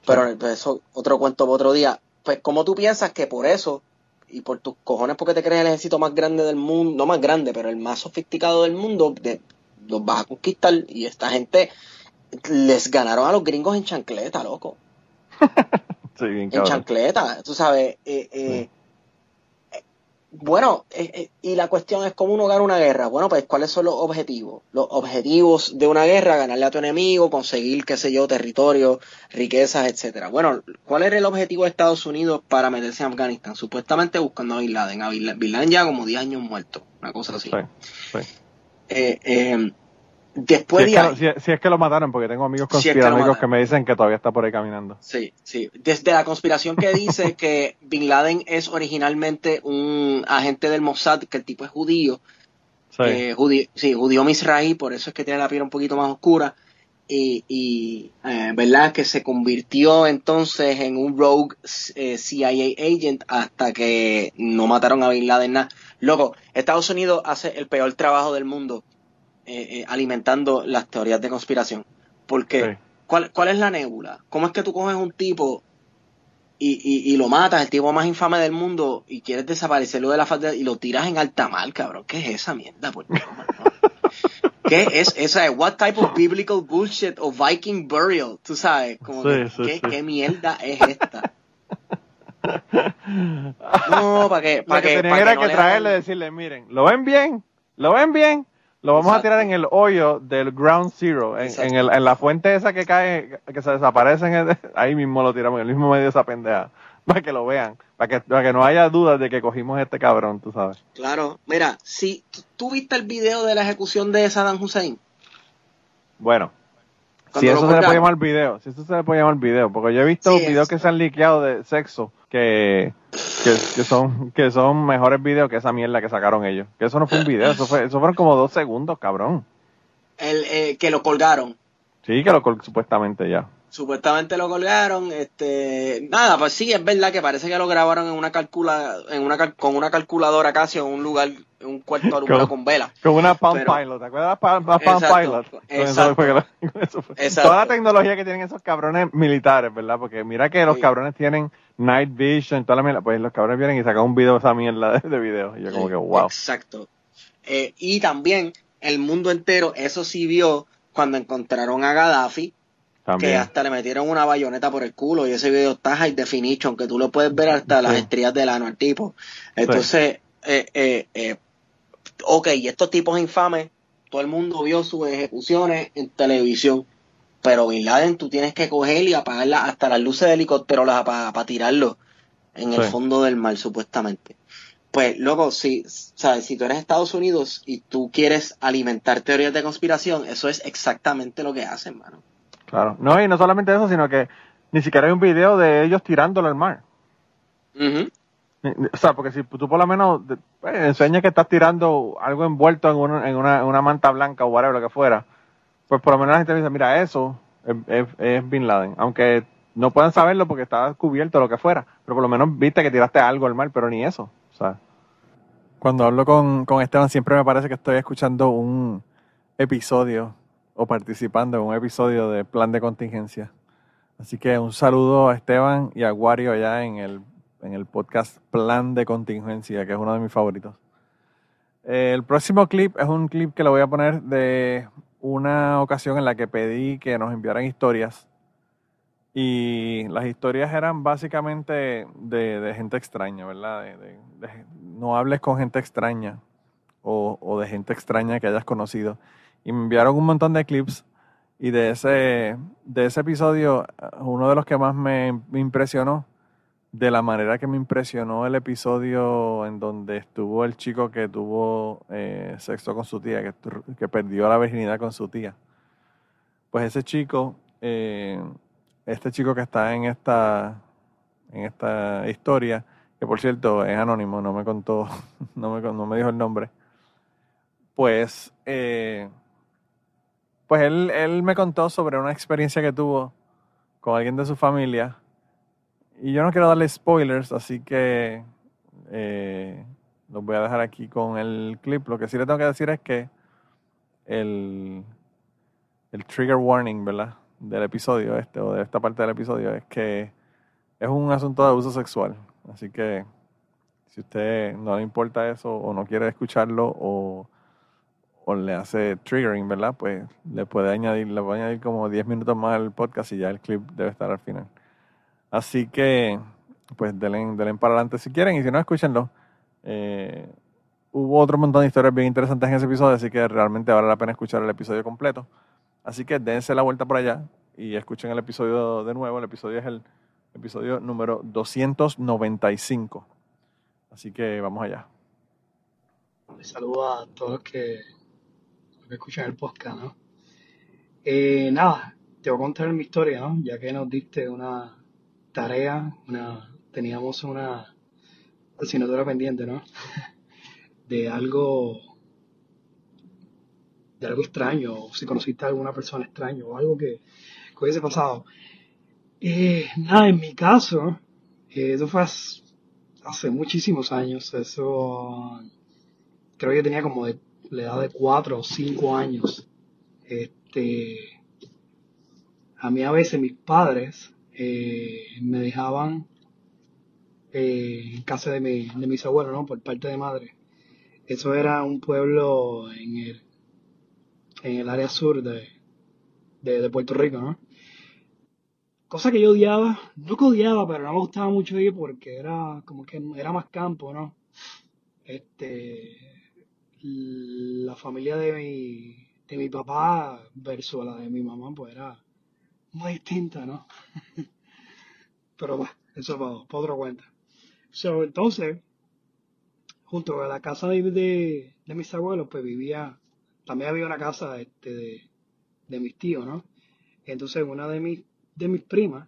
Pero pues, eso otro cuento para otro día. Pues, ¿cómo tú piensas que por eso, y por tus cojones porque te crees el ejército más grande del mundo, no más grande, pero el más sofisticado del mundo, de, los vas a conquistar? Y esta gente les ganaron a los gringos en chancleta, loco. en chancleta, tú sabes. Eh, eh, bueno, eh, eh, y la cuestión es cómo uno gana una guerra. Bueno, pues cuáles son los objetivos. Los objetivos de una guerra, ganarle a tu enemigo, conseguir, qué sé yo, territorio, riquezas, etcétera. Bueno, ¿cuál era el objetivo de Estados Unidos para meterse en Afganistán? Supuestamente buscando a Bin Laden. A Bin Laden ya como 10 años muerto, una cosa así. Sí, sí. Eh, eh, Después si, es que, si, es que lo mataron, porque tengo amigos conspiranoicos que, me dicen que todavía está por ahí caminando. Sí, sí. Desde la conspiración que dice que Bin Laden es originalmente un agente del Mossad, que el tipo es judío. Sí. Eh, judío, sí, judío misraí, por eso es que tiene la piel un poquito más oscura. y, eh, ¿verdad? Que se convirtió entonces en un rogue eh, CIA agent hasta que no mataron a Bin Laden. Nada. Loco, Estados Unidos hace el peor trabajo del mundo eh, alimentando las teorías de conspiración. Porque, ¿cuál, ¿cuál es la nébula? ¿Cómo es que tú coges un tipo y, y, lo matas, el tipo más infame del mundo, y quieres desaparecerlo de la falda y lo tiras en alta mar, cabrón? ¿Qué es esa mierda? Por ¿Qué es esa? What type of biblical bullshit o Viking burial? Tú sabes, como ¿qué, ¿qué, mierda es esta? No, para que, para que, era que, traerle y decirle, miren, ¿lo ven bien? ¿Lo ven bien? Lo vamos a tirar en el hoyo del ground zero, en, en, el, en, la fuente esa que cae, que se desaparece, en ahí mismo lo tiramos, en el mismo medio de esa pendeja, para que lo vean, para que, para que no haya dudas de que cogimos este cabrón, tú sabes. Claro, mira, si tú viste el video de la ejecución de Saddam Hussein. Bueno, si eso se le puede llamar video, si eso se le puede llamar video, porque yo he visto videos que se han liqueado de sexo que que, son que son mejores videos que esa mierda que sacaron ellos. Que eso no fue un video, eso fue eso fueron como dos segundos, cabrón. El eh, que lo colgaron. Sí, que lo supuestamente ya. Supuestamente lo colgaron, este, nada, pues sí, es verdad que parece que lo grabaron en una calcula, en una con una calculadora casi en un lugar, en un cuarto alumbrado con vela. Con una Palm Pilot, ¿te acuerdas de Palm Pilot? Exacto, Toda la tecnología que tienen esos cabrones militares, ¿verdad? Porque mira que los cabrones tienen Night Vision, toda la mierda, pues los cabrones vienen y sacan un video de esa mierda de, video. Y yo como que, wow. Exacto. Eh, y también el mundo entero, eso sí vio cuando encontraron a Gaddafi, que hasta le metieron una bayoneta por el culo y ese video está high definition, que tú lo puedes ver hasta las estrías del ano al tipo. Entonces, eh, eh, eh, ok, y estos tipos infames, todo el mundo vio sus ejecuciones en televisión. Pero Bin Laden tú tienes que coger y apagarla hasta las luces de helicóptero las apaga para tirarlo en el fondo del mar, supuestamente. Pues, luego, si, ¿sabes? si tú eres Estados Unidos y tú quieres alimentar teorías de conspiración, eso es exactamente lo que hacen, mano. Claro. No, y no solamente eso, sino que ni siquiera hay un video de ellos tirándolo al mar. O sea, porque si tú por lo menos pues, enseñas que estás tirando algo envuelto en una, en una, una manta blanca o whatever, lo que fuera, pues por lo menos la gente dice, mira, eso es, Bin Laden. Aunque no puedan saberlo porque está cubierto lo que fuera, pero por lo menos viste que tiraste algo al mar, pero ni eso. O sea, cuando hablo con, con Esteban siempre me parece que estoy escuchando un episodio o participando en un episodio de Plan de Contingencia. Así que un saludo a Esteban y a Wario allá en el, en el podcast Plan de Contingencia, que es uno de mis favoritos. El próximo clip es un clip que lo voy a poner de una ocasión en la que pedí que nos enviaran historias. Y las historias eran básicamente de, gente extraña, ¿verdad? no hables con gente extraña o, o, de gente extraña que hayas conocido. Y me enviaron un montón de clips. Y de ese, de ese episodio, uno de los que más me impresionó de la manera que me impresionó el episodio en donde estuvo el chico que tuvo eh, sexo con su tía, que, que, perdió la virginidad con su tía. Pues ese chico, eh, este chico que está en esta, en esta historia, que por cierto es anónimo, no me contó, no me, no me dijo el nombre, pues, eh, pues él, él me contó sobre una experiencia que tuvo con alguien de su familia y yo no quiero darle spoilers, así que eh, los voy a dejar aquí con el clip. Lo que sí le tengo que decir es que el, el trigger warning, ¿verdad? Del episodio este, o de esta parte del episodio, es que es un asunto de abuso sexual. Así que si usted no le importa eso o no quiere escucharlo o, o le hace triggering, ¿verdad? Pues le puede añadir, le puede añadir como 10 minutos más al podcast y ya el clip debe estar al final. Así que, pues denle, para adelante si quieren y si no, escúchenlo. Eh, hubo otro montón de historias bien interesantes en ese episodio, así que realmente vale la pena escuchar el episodio completo. Así que dense la vuelta por allá y escuchen el episodio de nuevo. El episodio es el episodio número 295. Así que vamos allá. Saludos a todos los que, escuchan el podcast, ¿no? Eh, nada, te voy a contar mi historia, ¿no? Ya que nos diste una, tarea, una, teníamos una asignatura pendiente, ¿no? De algo de algo extraño, o si conociste a alguna persona extraña, o algo que, hubiese pasado. Eh, nada, en mi caso, eh, eso fue hace, muchísimos años, eso creo que tenía como de, la edad de 4 o 5 años. Este, a mí a veces mis padres eh, me dejaban en casa de, mi, de mis abuelos, ¿no? Por parte de madre. Eso era un pueblo en el, en el área sur de, de, Puerto Rico, ¿no? Cosa que yo odiaba, no que odiaba, pero no me gustaba mucho ir porque era como que era más campo, ¿no? Este, la familia de mi, de mi papá versus la de mi mamá, pues era muy distinta, ¿no? pero bueno, eso para, para otra cuenta. So, entonces, junto a la casa de, de, mis abuelos, pues vivía, también había una casa este, de, de mis tíos, ¿no? Entonces, una de mis, de mis primas,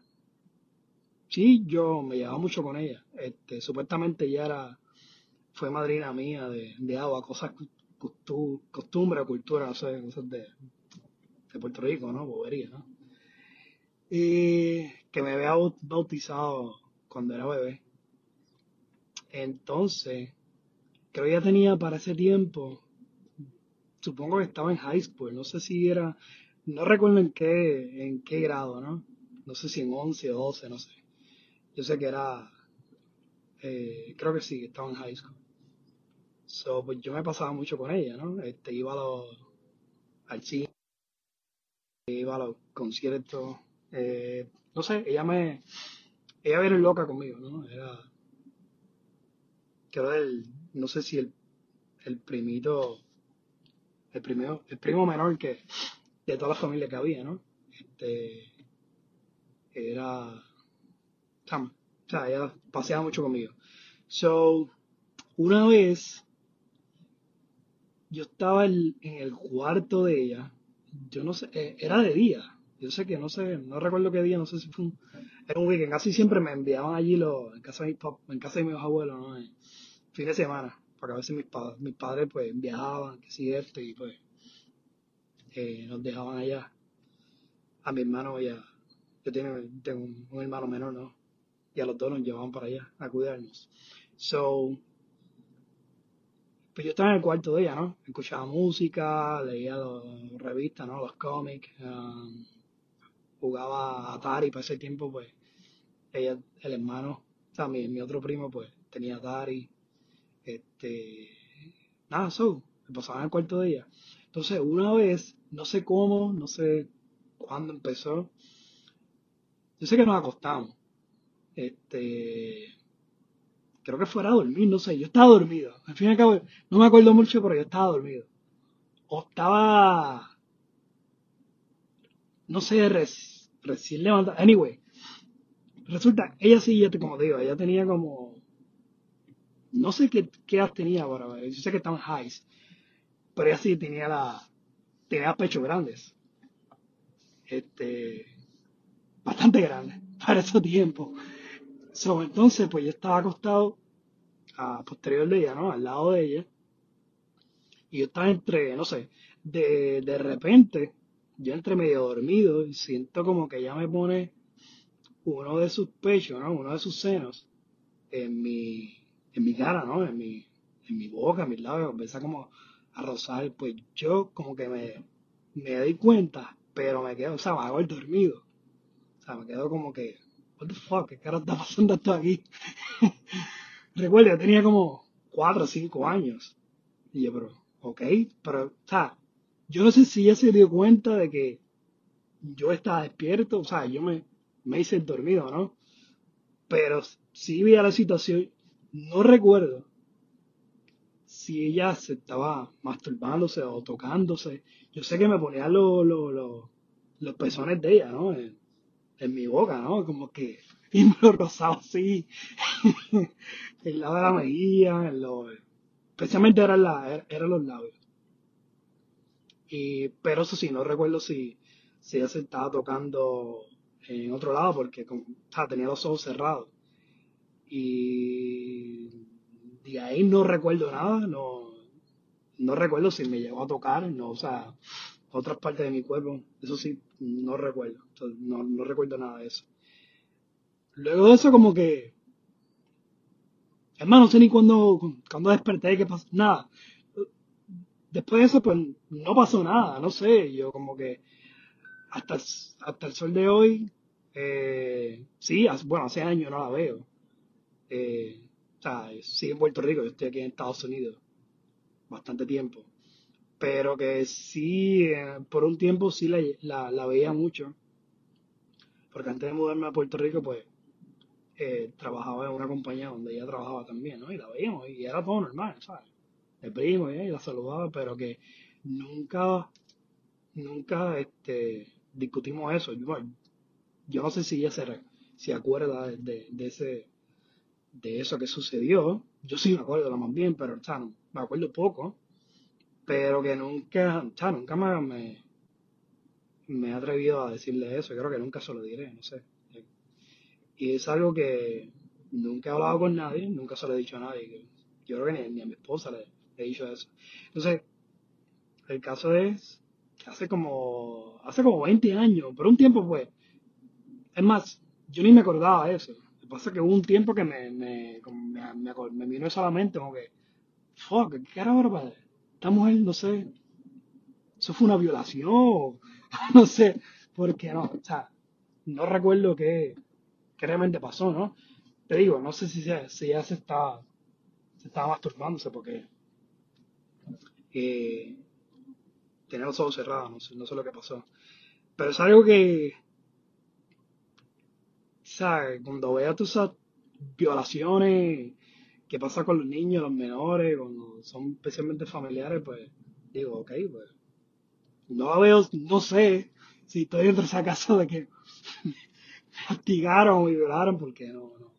sí, yo me llevaba mucho con ella. Este, supuestamente ella era, fue madrina mía de, de agua, cosas, costumbre, cultura, no sé, cosas de, de Puerto Rico, ¿no? Bobería, ¿no? Y que me había bautizado cuando era bebé. Entonces, creo que ya tenía para ese tiempo, supongo que estaba en high school, no sé si era, no recuerdo en qué, en qué grado, ¿no? No sé si en 11 o 12, no sé. Yo sé que era, eh, creo que sí, estaba en high school. So, pues yo me pasaba mucho con ella, ¿no? Este, iba a los, al cine, iba a los conciertos, eh, no sé, ella me, ella era loca conmigo, ¿no? Era, que el, no sé si el, el primito, el primero, el primo menor que de toda la familia que había, ¿no? Este, era, o sea, ella paseaba mucho conmigo. So, una vez, yo estaba en, el cuarto de ella, yo no sé, eh, era de día, yo sé que no sé, no recuerdo qué día, no sé si fue un, era un weekend, casi siempre me enviaban allí los, en casa de mis, en casa de mis abuelos, ¿no? fin de semana, porque a veces mis, padres, mis padres pues viajaban, que si esto, y pues eh, nos dejaban allá. A mi hermano ya, yo tengo, tengo un, hermano menor, ¿no? Y a los dos nos llevaban para allá a cuidarnos. So, pues yo estaba en el cuarto de ella, ¿no? Escuchaba música, leía las revistas, ¿no? Los cómics, um, jugaba Atari para ese tiempo, pues ella, el hermano, o sea, mi, mi otro primo, pues tenía Atari, este, nada, so, me pasaba en el cuarto de ella. Entonces, una vez, no sé cómo, no sé cuándo empezó, yo sé que nos acostamos. Este, creo que fuera a dormir, no sé, yo estaba dormido. Al fin y al cabo, no me acuerdo mucho, pero yo estaba dormido. O estaba, no sé, recién levantado. Anyway, resulta, ella sí, ya te, como digo, ella tenía como no sé qué, qué edad tenía ahora, yo sé que estaban highs, pero ella sí tenía la, tenía pechos grandes. Este, bastante grandes para ese tiempo. So, entonces, pues yo estaba acostado a posterior de ella, ¿no? Al lado de ella. Y yo estaba entre, no sé, de, de repente, yo entre medio dormido y siento como que ella me pone uno de sus pechos, ¿no? Uno de sus senos en mi, en mi cara, ¿no? En mi, en mi boca, en mis labios, empieza como a rozar, pues yo como que me, me di cuenta, pero me quedo, o sea, me el dormido. O sea, me quedo como que, what the fuck, ¿qué cara está pasando esto aquí? Recuerdo, yo tenía como cuatro o cinco años. Y yo, pero, ok, pero, o sea, yo no sé si ella se dio cuenta de que yo estaba despierto, o sea, yo me, me hice el dormido, ¿no? Pero sí vi a la situación no recuerdo si ella se estaba masturbándose o tocándose. Yo sé que me ponía los pezones de ella, ¿no? En, mi boca, ¿no? Como que, y me lo rozaba así, en el lado de la mejilla, en lo, especialmente eran, la, eran los labios. Y, pero eso sí, no recuerdo si, si ella se estaba tocando en otro lado porque tenía los ojos cerrados. Y de ahí no recuerdo nada, no, no recuerdo si me llegó a tocar, no, o sea, otras partes de mi cuerpo, eso sí, no recuerdo, no, no recuerdo nada de eso. Luego de eso como que, hermano, no sé ni cuándo, cuando desperté, qué pasó, nada. Después de eso, pues, no pasó nada, no sé, yo como que, hasta, hasta el sol de hoy, eh, sí, bueno, hace años no la veo. Eh, o sea, sí en Puerto Rico, yo estoy aquí en Estados Unidos bastante tiempo. Pero que sí, eh, por un tiempo sí la, la, veía mucho. Porque antes de mudarme a Puerto Rico, pues eh, trabajaba en una compañía donde ella trabajaba también, ¿no? Y la veíamos y era todo normal, ¿sabes? El primo y la saludaba, pero que nunca, nunca este, discutimos eso. Yo, no sé si ella se, se acuerda de, de, ese, de eso que sucedió. Yo sí me acuerdo lo más bien, pero o me acuerdo poco. Pero que nunca, o nunca me, me, he atrevido a decirle eso. Yo creo que nunca se lo diré, no sé. Y es algo que nunca he hablado con nadie, nunca se lo he dicho a nadie. Yo creo que ni, a mi esposa le, he dicho eso. Entonces, el caso es que hace como, hace como 20 años, por un tiempo fue. Es más, yo ni me acordaba de eso. Lo que pasa que hubo un tiempo que me, me, me, me, vino eso a la mente, como que, fuck, ¿qué carajo padre? Esta mujer, no sé, eso fue una violación, no sé, porque no, o sea, no recuerdo qué, qué realmente pasó, ¿no? Te digo, no sé si, si ya se está, se estaba masturbándose porque eh, tenía los ojos cerrados, no sé, no sé lo que pasó. Pero es algo que, ¿sabes? Cuando veo tus violaciones qué pasa con los niños, los menores, cuando son especialmente familiares, pues digo, ok, pues no veo, no sé si estoy dentro de esa casa de que me castigaron y violaron, porque no, no,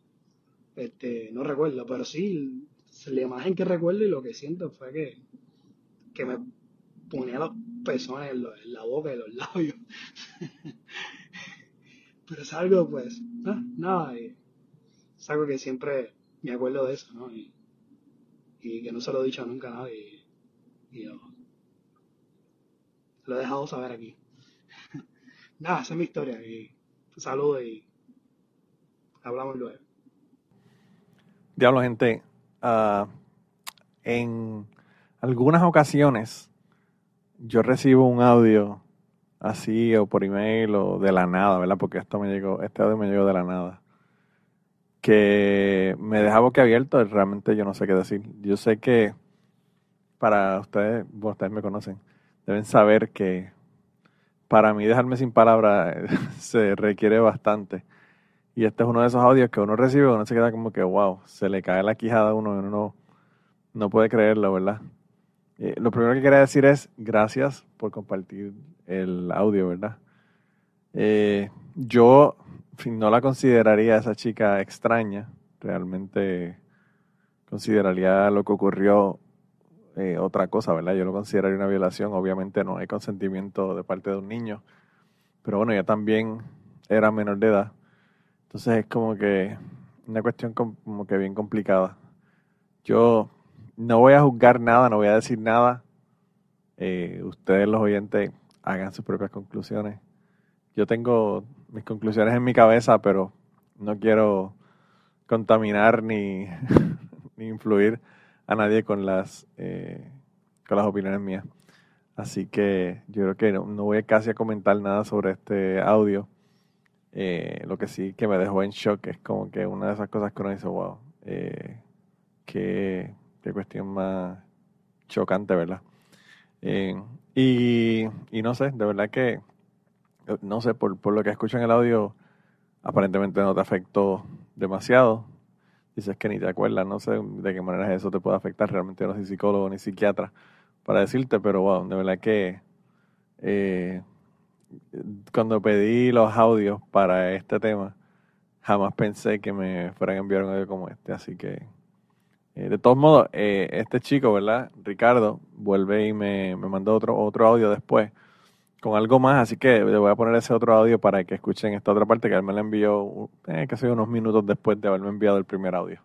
este, no recuerdo, pero sí, la imagen que recuerdo y lo que siento fue que, que me ponía los pezones en, la boca y los labios. pero es algo, pues, nada, es algo que siempre me acuerdo de eso, ¿no? Y, que no se lo he dicho nunca a nadie. Y, yo lo he dejado saber aquí. Nada, esa es mi historia. Y saludo y hablamos luego. Diablo, gente. Uh, en algunas ocasiones yo recibo un audio así o por email o de la nada, ¿verdad? Porque esto me llegó, este audio me llegó de la nada que me deja boquiabierto, realmente yo no sé qué decir. Yo sé que para ustedes, ustedes me conocen, deben saber que para mí dejarme sin palabras se requiere bastante. Y este es uno de esos audios que uno recibe uno se queda como que, wow, se le cae la quijada a uno y uno no, no puede creerlo, ¿verdad? Eh, lo primero que quería decir es gracias por compartir el audio, ¿verdad? Eh, yo no la consideraría esa chica extraña, realmente consideraría lo que ocurrió eh, otra cosa, ¿verdad? Yo lo consideraría una violación, obviamente no hay consentimiento de parte de un niño, pero bueno, ella también era menor de edad, entonces es como que una cuestión como que bien complicada. Yo no voy a juzgar nada, no voy a decir nada. Eh, ustedes los oyentes hagan sus propias conclusiones. Yo tengo mis conclusiones en mi cabeza, pero no quiero contaminar ni, influir a nadie con las, eh, con las opiniones mías. Así que yo creo que no, voy casi a comentar nada sobre este audio. Eh, lo que sí que me dejó en shock es como que una de esas cosas que uno dice, wow, eh, cuestión más chocante, ¿verdad? y, y no sé, de verdad que no sé, por, lo que escucho en el audio, aparentemente no te afectó demasiado. Dices que ni te acuerdas, no sé de qué manera eso te puede afectar. Realmente no soy psicólogo ni psiquiatra para decirte, pero wow, de verdad que eh, cuando pedí los audios para este tema, jamás pensé que me fueran a enviar un audio como este. Así que, eh, de todos modos, eh, este chico, ¿verdad? Ricardo, vuelve y me, me mandó otro, otro audio después con algo más, así que le voy a poner ese otro audio para que escuchen esta otra parte que él me la envió eh, casi unos minutos después de haberme enviado el primer audio.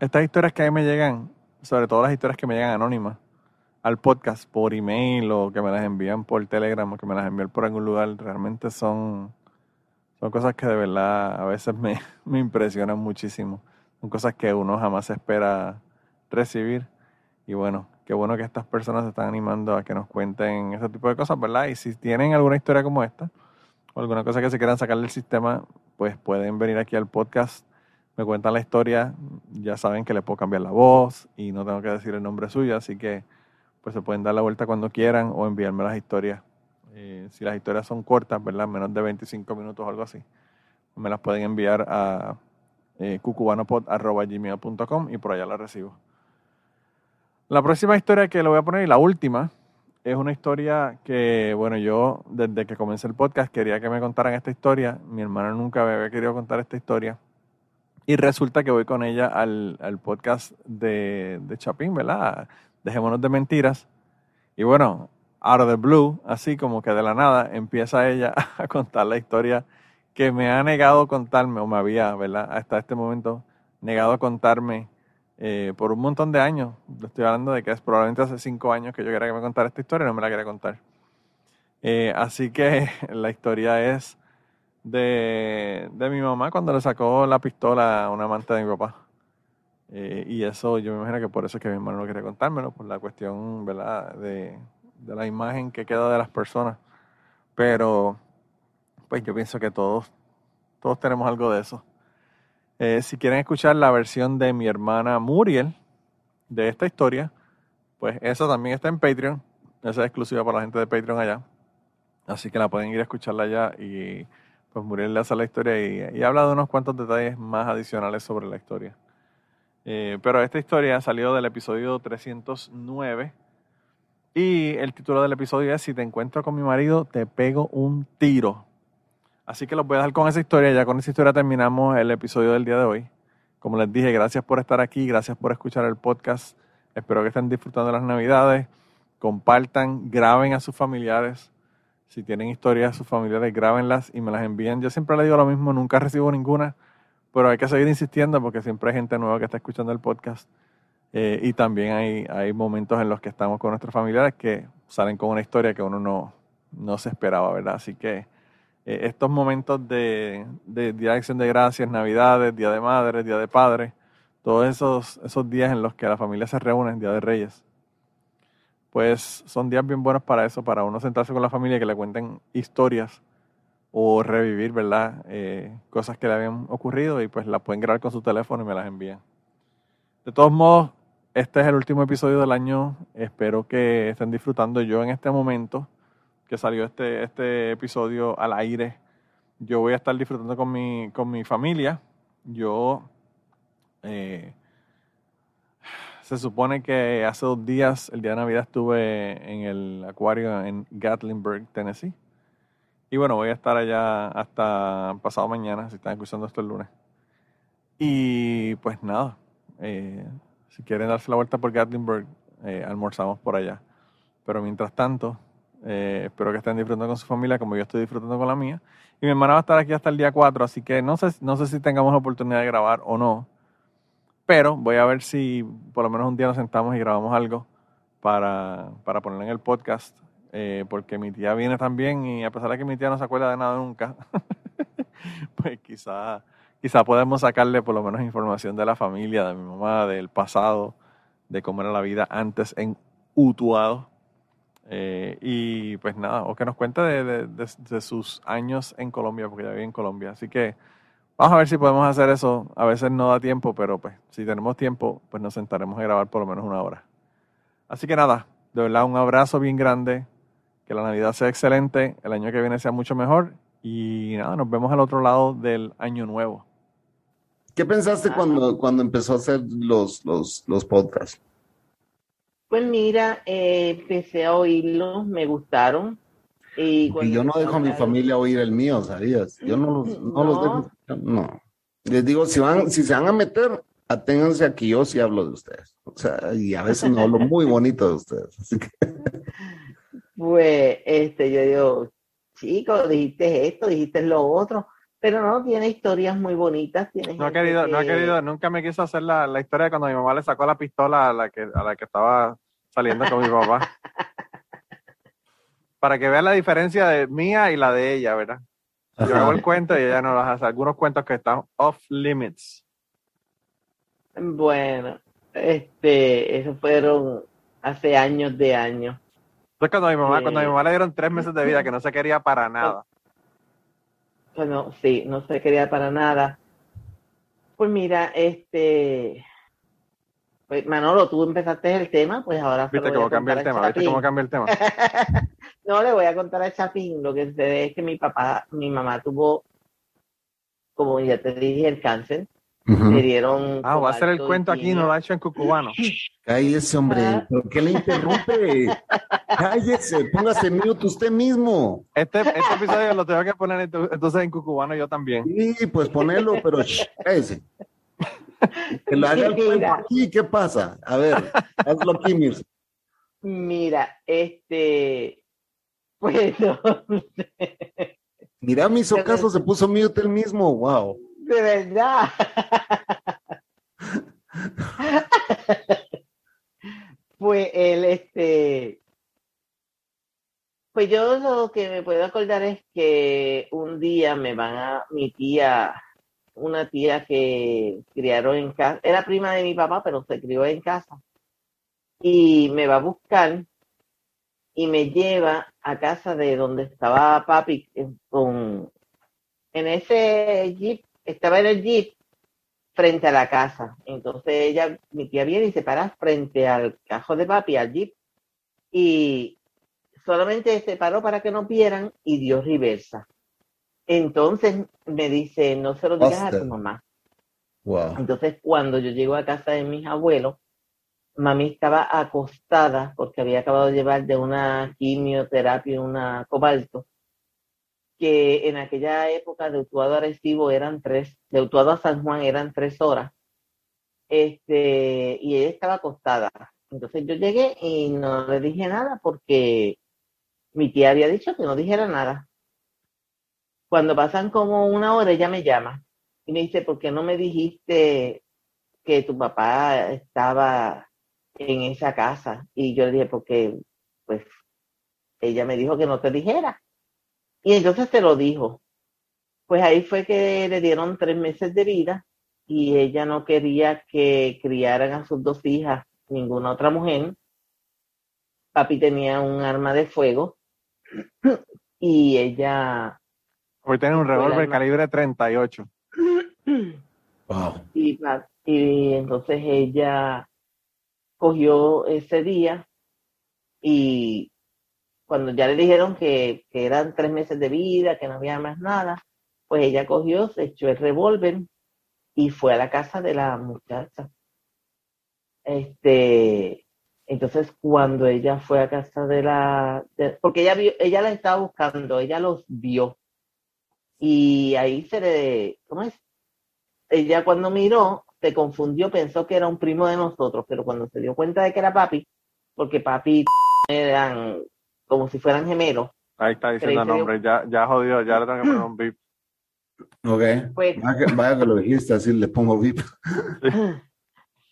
Estas historias que a mí me llegan, sobre todo las historias que me llegan anónimas, al podcast por email o que me las envían por Telegram o que me las envían por algún lugar, realmente son, son cosas que de verdad a veces me, me impresionan muchísimo. Son cosas que uno jamás espera recibir. Y bueno, qué bueno que estas personas se están animando a que nos cuenten ese tipo de cosas, ¿verdad? Y si tienen alguna historia como esta, o alguna cosa que se quieran sacar del sistema, pues pueden venir aquí al podcast, me cuentan la historia, ya saben que le puedo cambiar la voz y no tengo que decir el nombre suyo, así que pues se pueden dar la vuelta cuando quieran o enviarme las historias. Eh, si las historias son cortas, ¿verdad? Menos de 25 minutos o algo así, me las pueden enviar a eh, cucubanopod.gmail.com y por allá las recibo. La próxima historia que le voy a poner y la última es una historia que, bueno, yo desde que comencé el podcast quería que me contaran esta historia. Mi hermana nunca me había querido contar esta historia. Y resulta que voy con ella al, al podcast de, de Chapín, ¿verdad? dejémonos de mentiras. Y bueno, out of the blue, así como que de la nada, empieza ella a contar la historia que me ha negado contarme, o me había, ¿verdad? Hasta este momento, negado a contarme eh, por un montón de años. Estoy hablando de que es probablemente hace cinco años que yo quería que me contara esta historia y no me la quería contar. Eh, así que la historia es de, de mi mamá cuando le sacó la pistola a una amante de mi papá. Eh, y eso yo me imagino que por eso es que mi hermano no quería contármelo, por la cuestión, ¿verdad?, de, de la imagen que queda de las personas. Pero, pues yo pienso que todos, todos tenemos algo de eso. Eh, si quieren escuchar la versión de mi hermana Muriel de esta historia, pues esa también está en Patreon. Esa es exclusiva para la gente de Patreon allá. Así que la pueden ir a escucharla allá y pues Muriel le hace la historia y, habla de unos cuantos detalles más adicionales sobre la historia. Eh, pero esta historia salió del episodio 309 y el título del episodio es Si te encuentro con mi marido, te pego un tiro. Así que los voy a dejar con esa historia. Ya con esa historia terminamos el episodio del día de hoy. Como les dije, gracias por estar aquí, gracias por escuchar el podcast. Espero que estén disfrutando las navidades. Compartan, graben a sus familiares. Si tienen historias de sus familiares, grábenlas y me las envíen. Yo siempre les digo lo mismo, nunca recibo ninguna pero hay que seguir insistiendo porque siempre hay gente nueva que está escuchando el podcast. Eh, y también hay, hay momentos en los que estamos con nuestros familiares que salen con una historia que uno no, no se esperaba, ¿verdad? Así que eh, estos momentos de, de Día de Acción de Gracias, Navidades, Día de Madre, Día de Padre, todos esos, esos días en los que la familia se reúne, Día de Reyes, pues son días bien buenos para eso, para uno sentarse con la familia y que le cuenten historias o revivir, ¿verdad? Eh, cosas que le habían ocurrido y pues las pueden grabar con su teléfono y me las envían. De todos modos, este es el último episodio del año. Espero que estén disfrutando. Yo en este momento que salió este, este episodio al aire, yo voy a estar disfrutando con mi, con mi familia. Yo, eh, se supone que hace dos días, el día de Navidad, estuve en el acuario en Gatlinburg, Tennessee. Y bueno, voy a estar allá hasta pasado mañana, si están escuchando esto el lunes. Y pues nada, eh, si quieren darse la vuelta por Gatlinburg, eh, almorzamos por allá. Pero mientras tanto, eh, espero que estén disfrutando con su familia como yo estoy disfrutando con la mía. Y mi hermana va a estar aquí hasta el día 4, así que no sé, no sé si tengamos la oportunidad de grabar o no. Pero voy a ver si por lo menos un día nos sentamos y grabamos algo para, para poner en el podcast eh, porque mi tía viene también y a pesar de que mi tía no se acuerda de nada nunca, pues quizá, quizá podemos sacarle por lo menos información de la familia, de mi mamá, del pasado, de cómo era la vida antes en Utuado. Eh, y pues nada, o que nos cuente de, de, sus años en Colombia, porque ya vive en Colombia. Así que vamos a ver si podemos hacer eso. A veces no da tiempo, pero pues si tenemos tiempo, pues nos sentaremos a grabar por lo menos una hora. Así que nada, de verdad un abrazo bien grande que la Navidad sea excelente, el año que viene sea mucho mejor y nada, nos vemos al otro lado del año nuevo. ¿Qué pensaste cuando, cuando empezó a hacer los, los, los podcasts? Pues mira, eh, empecé a oírlos, me gustaron. Y, yo no dejo a mi familia oír el mío, ¿sabías? Yo no los, no, los dejo. No. Les digo, si, van, si se van a meter, aténganse aquí, yo sí hablo de ustedes. O sea, y a veces no hablo muy bonito de ustedes. Así que... pues este, yo digo, chico, dijiste esto, dijiste lo otro, pero no, tiene historias muy bonitas. Tiene no ha querido, no ha querido, nunca me quiso hacer la, la historia de cuando mi mamá le sacó la pistola a la que, a la que estaba saliendo con mi papá. Para que vean la diferencia de mía y la de ella, ¿verdad? Yo hago el cuento y ella no las hace. Algunos cuentos que están off limits. Bueno, este, esos fueron hace años de años. Entonces cuando mi mamá, cuando mi mamá le dieron tres meses de vida que no se quería para nada. Bueno, sí, no se quería para nada. Pues mira, este, pues Manolo, tú empezaste el tema, pues ahora. Viste cómo cambia el tema, viste cómo cambia el tema. no, le voy a contar a Chapín. Lo que sucede es que mi papá, mi mamá tuvo, como ya te dije, el cáncer. Le dieron. Ah, va a hacer el cuento aquí, no lo ha hecho en cucubano. Cállese, hombre. ¿Por qué le interrumpe? Cállese, póngase mute usted mismo. Este, este episodio lo tengo que poner entonces en cucubano yo también. Sí, pues ponerlo, pero cállese. Que lo haga el cuento aquí, ¿qué pasa? A ver, hazlo aquí. Mira, este. Pues Mira, me hizo caso, se puso mute el mismo, wow de verdad. pues él, este, pues yo lo que me puedo acordar es que un día me van a, mi tía, una tía que criaron en casa, era prima de mi papá, pero se crió en casa, y me va a buscar y me lleva a casa de donde estaba papi con, en ese jeep estaba en el jeep frente a la casa. Entonces ella, mi tía viene y se para frente al cajón de papi, al jeep, y solamente se paró para que no vieran y dio reversa. Entonces me dice, no se lo digas a tu mamá. Entonces cuando yo llego a casa de mis abuelos, mami estaba acostada porque había acabado de llevar de una quimioterapia, una cobalto, que en aquella época de Utuado a Recibo eran tres, de Utuado a San Juan eran tres horas, este, y ella estaba acostada. Entonces yo llegué y no le dije nada porque mi tía había dicho que no dijera nada. Cuando pasan como una hora, ella me llama y me dice, ¿por qué no me dijiste que tu papá estaba en esa casa? Y yo le dije, porque, pues, ella me dijo que no te dijera. Y entonces se lo dijo. Pues ahí fue que le dieron tres meses de vida y ella no quería que criaran a sus dos hijas ninguna otra mujer. Papi tenía un arma de fuego y ella... Hoy tiene un revólver calibre 38. Wow. Y, y entonces ella cogió ese día y cuando ya le dijeron que, eran tres meses de vida, que no había más nada, pues ella cogió, se echó el revólver y fue a la casa de la muchacha. Este, entonces cuando ella fue a casa de la, porque ella vio, ella la estaba buscando, ella los vio y ahí se le, ¿cómo es? Ella cuando miró se confundió, pensó que era un primo de nosotros, pero cuando se dio cuenta de que era papi, porque papi eran como si fueran gemelos. Ahí está diciendo el nombre, ya, ya jodido, ya le tengo que poner un VIP. Ok. Pues, vaya, que, lo dijiste, así le pongo VIP.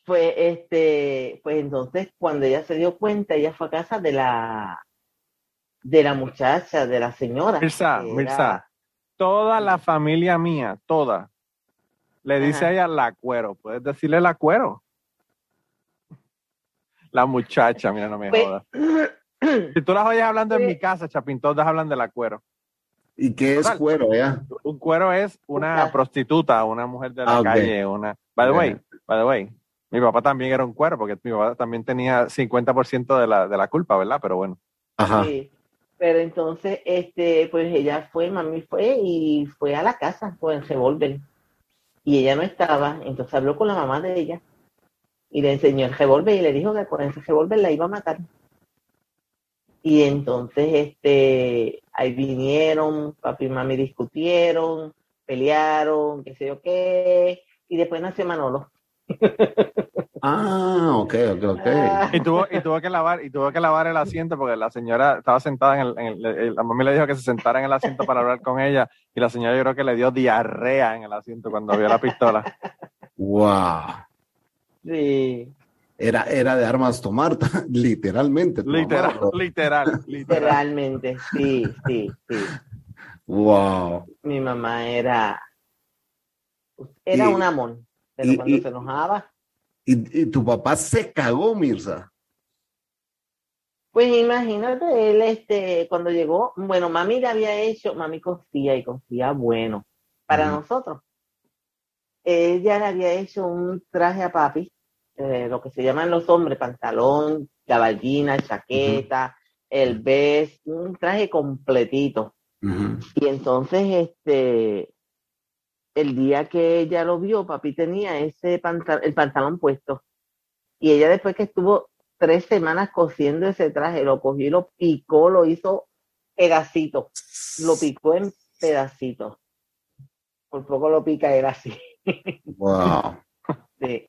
Pues, este, pues entonces cuando ella se dio cuenta, ella fue a casa de la de la muchacha, de la señora. Mirza, Mirza, toda la familia mía, toda, le dice a ella la cuero. ¿Puedes decirle la cuero? La muchacha, mira, no me pues, jodas. Si tú las oyes hablando en mi casa, Chapín, todas hablan de la cuero. ¿Y qué es cuero, ya? Un cuero es una prostituta, una mujer de la ah, calle, una... By the way, by the way, mi papá también era un cuero, porque mi papá también tenía 50% de la, de la culpa, ¿verdad? Pero bueno. Ajá. Sí. Pero entonces, este, pues ella fue, mami fue y fue a la casa con el revólver. Y ella no estaba, entonces habló con la mamá de ella y le enseñó el revólver y le dijo que con ese revólver la iba a matar. Y entonces, este, ahí vinieron, papi y mami discutieron, pelearon, qué sé yo qué, y después nació Manolo. Ah, ok, ok, ok. Y tuvo, y tuvo que lavar, y tuvo que lavar el asiento porque la señora estaba sentada en el, la mami le dijo que se sentara en el asiento para hablar con ella, y la señora yo creo que le dio diarrea en el asiento cuando vio la pistola. Wow. Sí. Era, era de armas tomar, literalmente. Literal, literal, literalmente, sí, sí, sí. Wow. Mi mamá era, era un amor, pero cuando se enojaba. Y, y, tu papá se cagó, Mirza. Pues imagínate, él, este, cuando llegó, bueno, mami le había hecho, mami confía y confía bueno para nosotros. Ella le había hecho un traje a papi eh, lo que se llaman los hombres, pantalón, caballina, chaqueta, el vest, un traje completito. Y entonces, este, el día que ella lo vio, papi tenía ese pantalón, el pantalón puesto. Y ella después que estuvo tres semanas cosiendo ese traje, lo cogió y lo picó, lo hizo pedacito, lo picó en pedacitos. Por poco lo pica era así. Wow. sí.